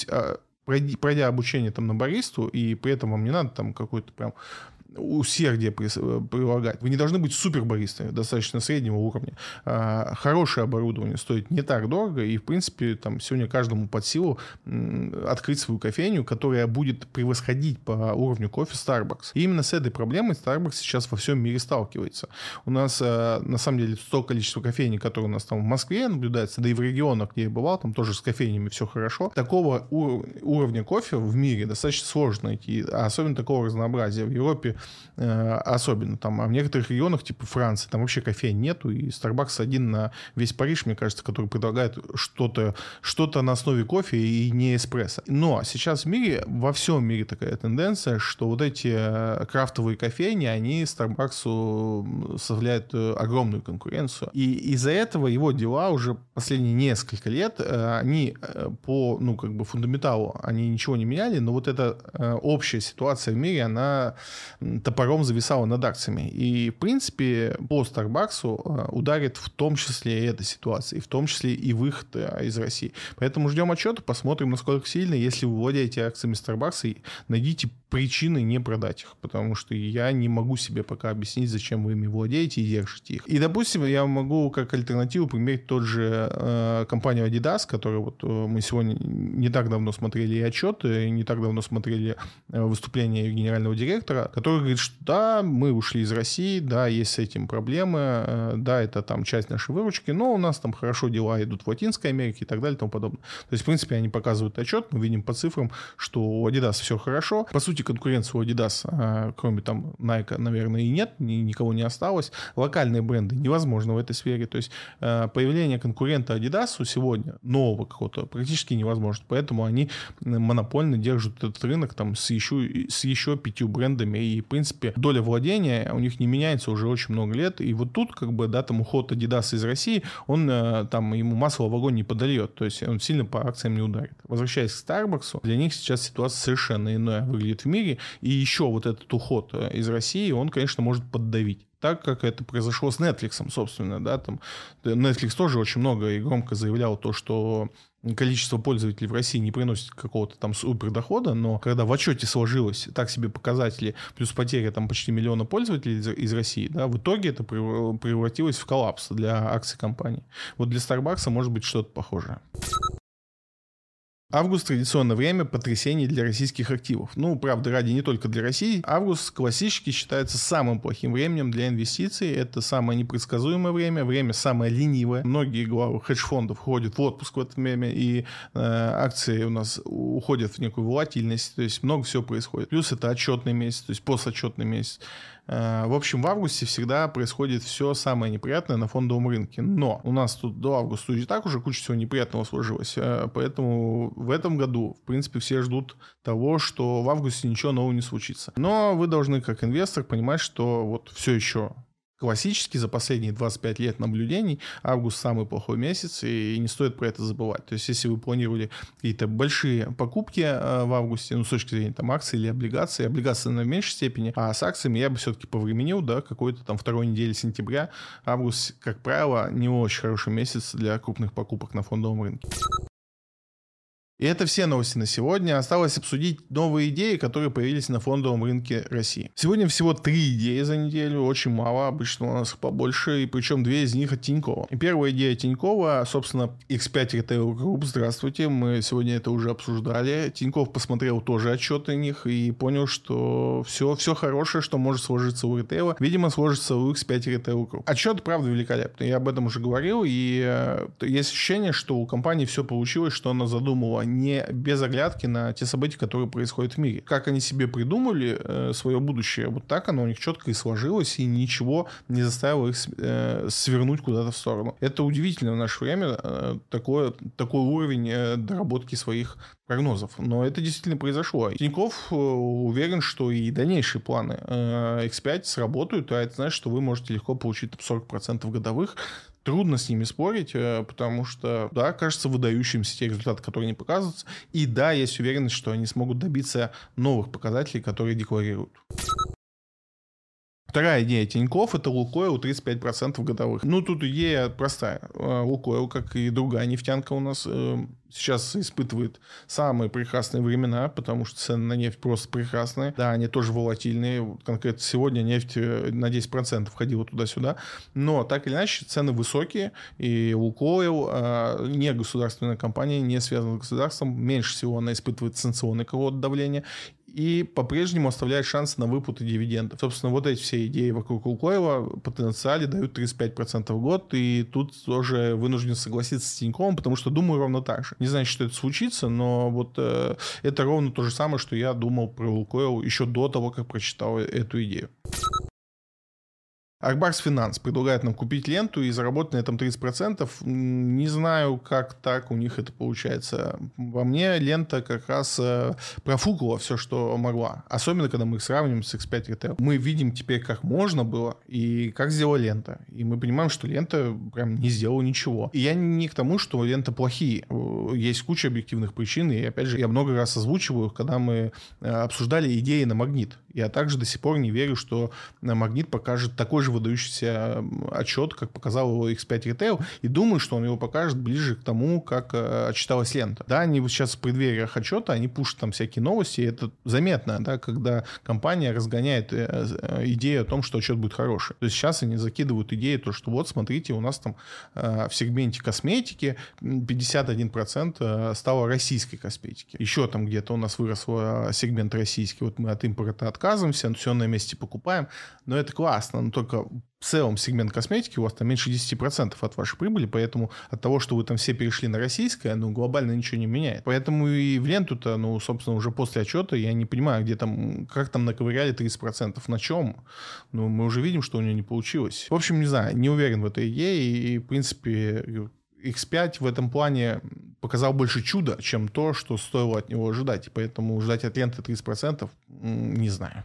пройдя обучение там на баристу, и при этом вам не надо там какой-то прям усердие э, прилагать. Вы не должны быть супербаристами, достаточно среднего уровня. А, хорошее оборудование стоит не так дорого, и, в принципе, там сегодня каждому под силу открыть свою кофейню, которая будет превосходить по уровню кофе Starbucks. И именно с этой проблемой Starbucks сейчас во всем мире сталкивается. У нас, э, на самом деле, то количество кофейни, которое у нас там в Москве наблюдается, да и в регионах, где я бывал, там тоже с кофейнями все хорошо. Такого уровня кофе в мире достаточно сложно найти, а особенно такого разнообразия. В Европе особенно там, а в некоторых регионах, типа Франции, там вообще кофеин нету, и Starbucks один на весь Париж, мне кажется, который предлагает что-то что на основе кофе и не эспрессо. Но сейчас в мире, во всем мире такая тенденция, что вот эти э, крафтовые кофейни, они Starbucks составляют э, огромную конкуренцию. И из-за этого его дела уже последние несколько лет, они по, ну, как бы фундаменталу, они ничего не меняли, но вот эта общая ситуация в мире, она топором зависала над акциями. И, в принципе, по Starbucks э, ударит в том числе и эта ситуация, и в том числе и выход э, из России. Поэтому ждем отчета, посмотрим, насколько сильно. Если вы владеете акциями Starbucks, найдите причины не продать их, потому что я не могу себе пока объяснить, зачем вы ими владеете и держите их. И, допустим, я могу как альтернативу примерить тот же э, компанию Adidas, которую вот э, мы сегодня не так давно смотрели и отчеты, не так давно смотрели выступление генерального директора, который говорит, что да, мы ушли из России, да, есть с этим проблемы, э, да, это там часть нашей выручки, но у нас там хорошо дела идут в Латинской Америке и так далее и тому подобное. То есть, в принципе, они показывают отчет, мы видим по цифрам, что у Adidas все хорошо. По сути, конкуренции у Adidas, а, кроме там Nike, наверное, и нет, ни, никого не осталось. Локальные бренды невозможно в этой сфере. То есть а, появление конкурента Adidas сегодня, нового какого-то, практически невозможно. Поэтому они монопольно держат этот рынок там с еще, с еще пятью брендами. И, принципе, доля владения у них не меняется уже очень много лет. И вот тут, как бы, да, там уход Adidas из России, он а, там ему масло в огонь не подольет. То есть он сильно по акциям не ударит. Возвращаясь к Starbucks, для них сейчас ситуация совершенно иная выглядит в мире, и еще вот этот уход э, из России, он, конечно, может поддавить так как это произошло с Netflix, собственно, да, там Netflix тоже очень много и громко заявлял то, что количество пользователей в России не приносит какого-то там супер дохода, но когда в отчете сложилось так себе показатели, плюс потеря там почти миллиона пользователей из, из России, да, в итоге это превратилось в коллапс для акций компании. Вот для Starbucks может быть что-то похожее. Август – традиционное время потрясений для российских активов. Ну, правда, ради не только для России. Август классически считается самым плохим временем для инвестиций. Это самое непредсказуемое время, время самое ленивое. Многие главы хедж-фондов ходят в отпуск в это время, и э, акции у нас уходят в некую волатильность. То есть много всего происходит. Плюс это отчетный месяц, то есть постотчетный месяц. Э, в общем, в августе всегда происходит все самое неприятное на фондовом рынке. Но у нас тут до августа и так уже куча всего неприятного сложилось. Э, поэтому в этом году, в принципе, все ждут того, что в августе ничего нового не случится. Но вы должны, как инвестор, понимать, что вот все еще классически за последние 25 лет наблюдений август самый плохой месяц, и не стоит про это забывать. То есть, если вы планировали какие-то большие покупки э, в августе, ну, с точки зрения там акций или облигаций, облигации на меньшей степени, а с акциями я бы все-таки повременил, да, какой-то там второй недели сентября. Август, как правило, не очень хороший месяц для крупных покупок на фондовом рынке. И это все новости на сегодня. Осталось обсудить новые идеи, которые появились на фондовом рынке России. Сегодня всего три идеи за неделю, очень мало, обычно у нас побольше, и причем две из них от Тинькова. И первая идея Тинькова, собственно, X5 Retail Group. Здравствуйте, мы сегодня это уже обсуждали. Тиньков посмотрел тоже отчеты о них и понял, что все, все хорошее, что может сложиться у ритейла, видимо, сложится у X5 Retail Group. Отчет, правда, великолепный. Я об этом уже говорил, и э, есть ощущение, что у компании все получилось, что она задумала не без оглядки на те события, которые происходят в мире. Как они себе придумали э, свое будущее, вот так оно у них четко и сложилось, и ничего не заставило их э, свернуть куда-то в сторону. Это удивительно в наше время, э, такое, такой уровень э, доработки своих прогнозов. Но это действительно произошло. Тиньков э, уверен, что и дальнейшие планы э, X5 сработают, а это значит, что вы можете легко получить 40% годовых трудно с ними спорить, э, потому что, да, кажется выдающимся те результаты, которые они показываются, и да, есть уверенность, что они смогут добиться новых показателей, которые декларируют. Вторая идея Тиньков это Лукойл 35% годовых. Ну, тут идея простая. Э, Лукойл, как и другая нефтянка у нас, э, сейчас испытывает самые прекрасные времена, потому что цены на нефть просто прекрасные. Да, они тоже волатильные. Конкретно сегодня нефть э, на 10% входила туда-сюда. Но так или иначе, цены высокие. И Лукойл не государственная компания, не связана с государством. Меньше всего она испытывает санкционное какого-то давления и по-прежнему оставляет шансы на выплаты дивидендов. Собственно, вот эти все идеи вокруг Лукоева потенциале дают 35% в год, и тут тоже вынужден согласиться с Тиньковым, потому что думаю ровно так же. Не знаю, что это случится, но вот э, это ровно то же самое, что я думал про Лукойл еще до того, как прочитал эту идею. Арбарс Финанс предлагает нам купить ленту и заработать на этом 30%. Не знаю, как так у них это получается. Во мне лента как раз э, профукала все, что могла. Особенно, когда мы их сравниваем с X5 Retail. Мы видим теперь, как можно было и как сделала лента. И мы понимаем, что лента прям не сделала ничего. И я не к тому, что лента плохие. Есть куча объективных причин. И опять же, я много раз озвучиваю, когда мы э, обсуждали идеи на магнит. Я также до сих пор не верю, что магнит покажет такой же выдающийся отчет, как показал его X5 Retail, и думаю, что он его покажет ближе к тому, как э, отчиталась лента. Да, они сейчас в преддвериях отчета, они пушат там всякие новости, и это заметно, да, когда компания разгоняет э, э, идею о том, что отчет будет хороший. То есть сейчас они закидывают идею, то, что вот, смотрите, у нас там в сегменте косметики 51% стало российской косметики. Еще там где-то у нас вырос сегмент российский, вот мы от импорта отказываемся, отказываемся, все на месте покупаем, но это классно, но только в целом сегмент косметики у вас там меньше 10% от вашей прибыли, поэтому от того, что вы там все перешли на российское, ну, глобально ничего не меняет. Поэтому и в ленту-то, ну, собственно, уже после отчета я не понимаю, где там, как там наковыряли 30%, на чем. Ну, мы уже видим, что у нее не получилось. В общем, не знаю, не уверен в этой идее, и, в принципе, X5 в этом плане показал больше чуда, чем то, что стоило от него ожидать. Поэтому ждать от ленты 30% не знаю.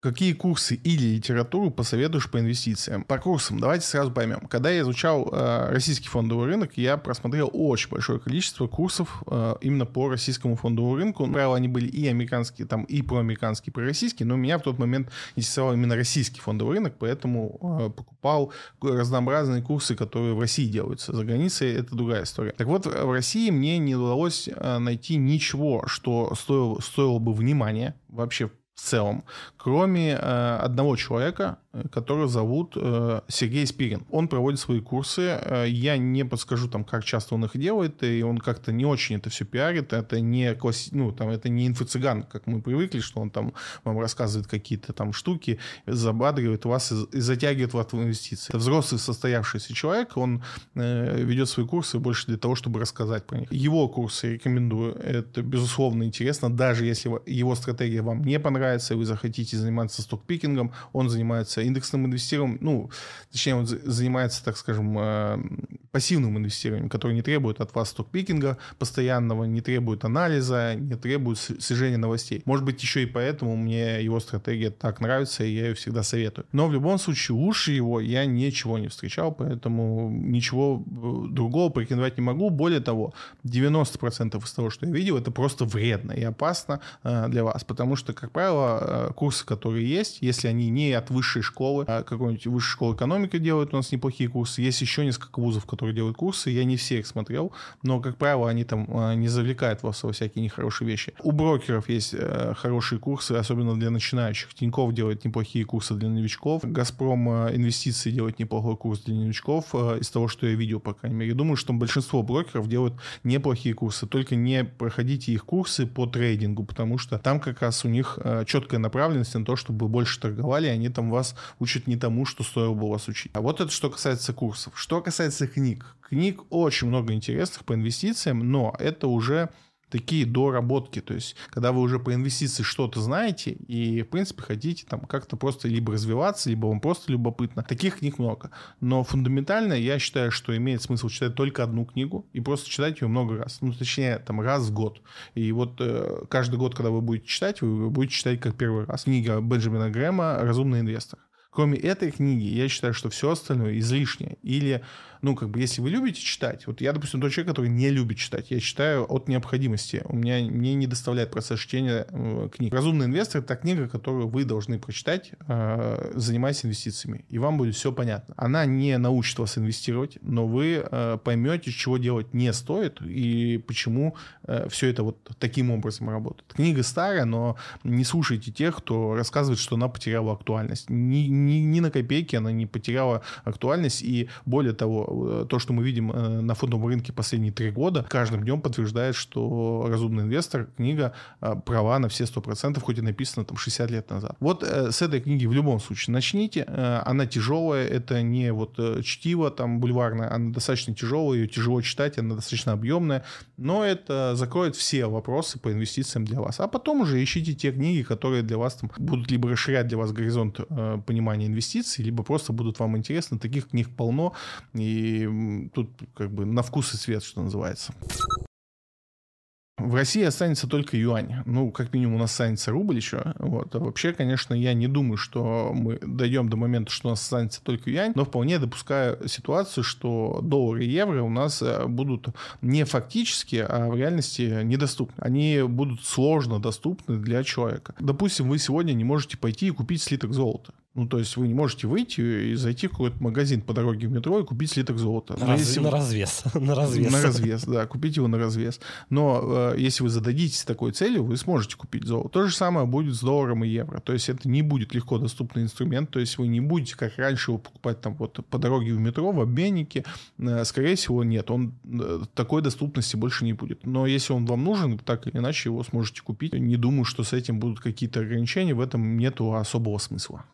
Какие курсы или литературу посоветуешь по инвестициям? По курсам давайте сразу поймем. Когда я изучал э, российский фондовый рынок, я просмотрел очень большое количество курсов э, именно по российскому фондовому рынку. Правило, они были и американские, там и проамериканские, и пророссийские, но меня в тот момент интересовал именно российский фондовый рынок, поэтому э, покупал разнообразные курсы, которые в России делаются. За границей это другая история. Так вот, в России мне не удалось э, найти ничего, что стоило, стоило бы внимания вообще в целом, кроме э, одного человека, которого зовут э, Сергей Спирин. Он проводит свои курсы. Э, я не подскажу там, как часто он их делает, и он как-то не очень это все пиарит. Это не класси... ну, там, это не инфо-цыган, как мы привыкли, что он там вам рассказывает какие-то там штуки, забадривает вас и, и затягивает вас в инвестиции. Это взрослый состоявшийся человек, он э, ведет свои курсы больше для того, чтобы рассказать про них. Его курсы рекомендую. Это, безусловно, интересно, даже если его стратегия вам не понравится, и вы захотите заниматься стокпикингом, он занимается индексным инвестированием, ну, точнее, он занимается, так скажем, э, пассивным инвестированием, которое не требует от вас стокпикинга постоянного, не требует анализа, не требует слежения новостей. Может быть, еще и поэтому мне его стратегия так нравится, и я ее всегда советую. Но в любом случае, лучше его я ничего не встречал, поэтому ничего э, другого порекомендовать не могу. Более того, 90% из того, что я видел, это просто вредно и опасно э, для вас, потому что, как правило, курсы, которые есть, если они не от высшей школы, а какой-нибудь высшей школы экономики делают у нас неплохие курсы, есть еще несколько вузов, которые делают курсы, я не все их смотрел, но, как правило, они там а, не завлекают вас во всякие нехорошие вещи. У брокеров есть э, хорошие курсы, особенно для начинающих. Тиньков делает неплохие курсы для новичков, Газпром э, инвестиции делает неплохой курс для новичков, э, из того, что я видел, по крайней мере. Думаю, что большинство брокеров делают неплохие курсы, только не проходите их курсы по трейдингу, потому что там как раз у них четкая направленность на то, чтобы больше торговали, и они там вас учат не тому, что стоило бы вас учить. А вот это что касается курсов. Что касается книг. Книг очень много интересных по инвестициям, но это уже такие доработки. То есть, когда вы уже по инвестиции что-то знаете и, в принципе, хотите там как-то просто либо развиваться, либо вам просто любопытно. Таких книг много. Но фундаментально я считаю, что имеет смысл читать только одну книгу и просто читать ее много раз. Ну, точнее, там раз в год. И вот э, каждый год, когда вы будете читать, вы будете читать как первый раз. Книга Бенджамина Грэма «Разумный инвестор». Кроме этой книги, я считаю, что все остальное излишнее. Или ну, как бы, если вы любите читать, вот я, допустим, тот человек, который не любит читать, я читаю от необходимости. У меня мне не доставляет процесс чтения э, книг. «Разумный инвестор» — это книга, которую вы должны прочитать, э, занимаясь инвестициями, и вам будет все понятно. Она не научит вас инвестировать, но вы э, поймете, чего делать не стоит и почему э, все это вот таким образом работает. Книга старая, но не слушайте тех, кто рассказывает, что она потеряла актуальность. Ни, ни, ни на копейки она не потеряла актуальность, и более того, Э, то, что мы видим э, на фондовом рынке последние три года, каждым днем подтверждает, что «Разумный инвестор» книга э, права на все 100%, хоть и написана там 60 лет назад. Вот с этой книги в любом случае начните. Она тяжелая, это не вот чтиво там бульварное, она достаточно тяжелая, ее тяжело читать, она достаточно объемная, но это закроет все вопросы по инвестициям для вас. А потом уже ищите те книги, которые для вас там будут либо расширять для вас горизонт понимания инвестиций, либо просто будут вам интересны. Таких книг полно, и тут как бы на вкус и цвет, что называется. В России останется только юань. Ну, как минимум, у нас останется рубль еще. Вот. А вообще, конечно, я не думаю, что мы дойдем до момента, что у нас останется только юань, но вполне допускаю ситуацию, что доллары и евро у нас э, будут не фактически, а в реальности недоступны. Они будут сложно доступны для человека. Допустим, вы сегодня не можете пойти и купить слиток золота. Ну, то есть вы не можете выйти и зайти в какой-то магазин по дороге в метро и купить слиток золота. На, раз, если... на развес. на развес. На развес, да, купить его на развес. Но э, если вы зададитесь такой целью, вы сможете купить золото. То же самое будет с долларом и евро. То есть это не будет легко доступный инструмент. То есть вы не будете, как раньше, его покупать там вот по дороге в метро, в обменнике. Э, скорее всего, нет. Он э, такой доступности больше не будет. Но если он вам нужен, так или иначе его сможете купить. Не думаю, что с этим будут какие-то ограничения. В этом нету особого смысла.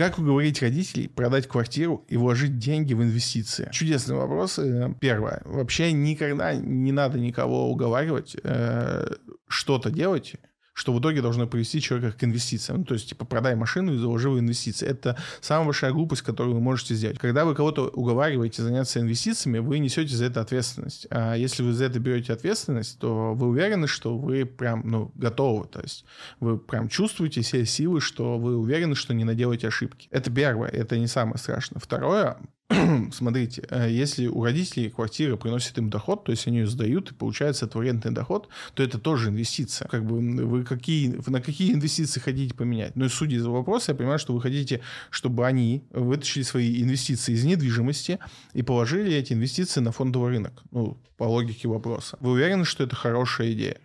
Как уговорить родителей продать квартиру и вложить деньги в инвестиции? Чудесный вопрос. Первое. Вообще никогда не надо никого уговаривать э, что-то делать, что в итоге должно привести человека к инвестициям. Ну, то есть, типа, продай машину и заложи в инвестиции. Это самая большая глупость, которую вы можете сделать. Когда вы кого-то уговариваете заняться инвестициями, вы несете за это ответственность. А если вы за это берете ответственность, то вы уверены, что вы прям, ну, готовы. То есть, вы прям чувствуете все силы, что вы уверены, что не наделаете ошибки. Это первое, это не самое страшное. Второе, смотрите, э, если у родителей квартира приносит им доход, то есть они ее сдают и получается это арендный доход, то это тоже инвестиция. Как бы вы какие, на какие инвестиции хотите поменять? Но ну, судя из вопроса, я понимаю, что вы хотите, чтобы они вытащили свои инвестиции из недвижимости и положили эти инвестиции на фондовый рынок. Ну, по логике вопроса. Вы уверены, что это хорошая идея?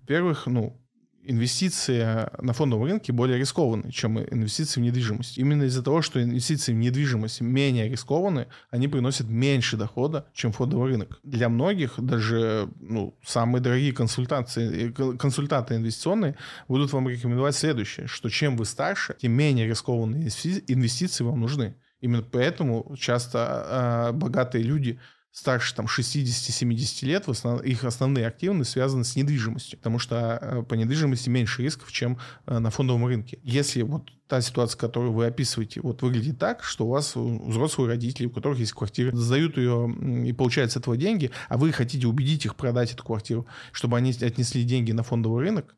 Во-первых, ну, инвестиции на фондовом рынке более рискованы, чем инвестиции в недвижимость. Именно из-за того, что инвестиции в недвижимость менее рискованы, они приносят меньше дохода, чем фондовый рынок. Для многих даже ну, самые дорогие консультации, консультанты инвестиционные будут вам рекомендовать следующее, что чем вы старше, тем менее рискованные инвестиции вам нужны. Именно поэтому часто э, богатые люди старше там 60-70 лет, основ... их основные активы связаны с недвижимостью, потому что э, по недвижимости меньше рисков, чем э, на фондовом рынке. Если вот та ситуация, которую вы описываете, вот выглядит так, что у вас взрослые родители, у которых есть квартира, сдают ее и получают с этого деньги, а вы хотите убедить их продать эту квартиру, чтобы они отнесли деньги на фондовый рынок,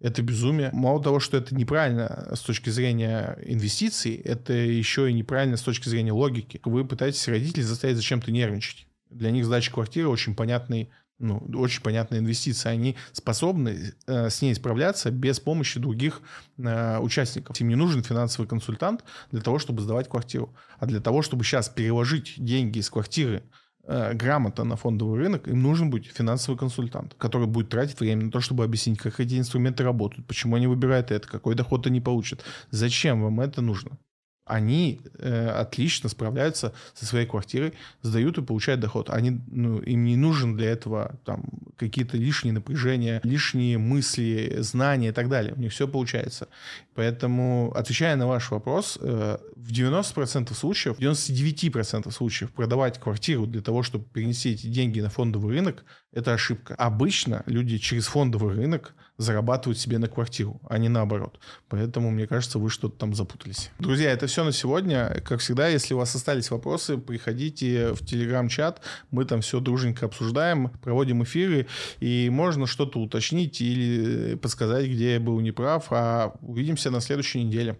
это безумие. Мало того, что это неправильно с точки зрения инвестиций, это еще и неправильно с точки зрения логики. Вы пытаетесь родителей заставить зачем-то нервничать. Для них сдача квартиры очень понятный ну, очень понятная инвестиция. Они способны э, с ней справляться без помощи других э, участников. Им не нужен финансовый консультант для того, чтобы сдавать квартиру. А для того, чтобы сейчас переложить деньги из квартиры э, грамотно на фондовый рынок, им нужен будет финансовый консультант, который будет тратить время на то, чтобы объяснить, как эти инструменты работают, почему они выбирают это, какой доход они получат, зачем вам это нужно они э, отлично справляются со своей квартирой, сдают и получают доход. Они, ну, им не нужен для этого там, какие-то лишние напряжения, лишние мысли, знания и так далее. У них все получается. Поэтому, отвечая на ваш вопрос, э, в 90% случаев, в 99% случаев продавать квартиру для того, чтобы перенести эти деньги на фондовый рынок, это ошибка. Обычно люди через фондовый рынок зарабатывают себе на квартиру, а не наоборот. Поэтому, мне кажется, вы что-то там запутались. Друзья, это все на сегодня. Как всегда, если у вас остались вопросы, приходите в телеграм-чат. Мы там все дружненько обсуждаем, проводим эфиры, и можно что-то уточнить или подсказать, где я был неправ. А увидимся на следующей неделе.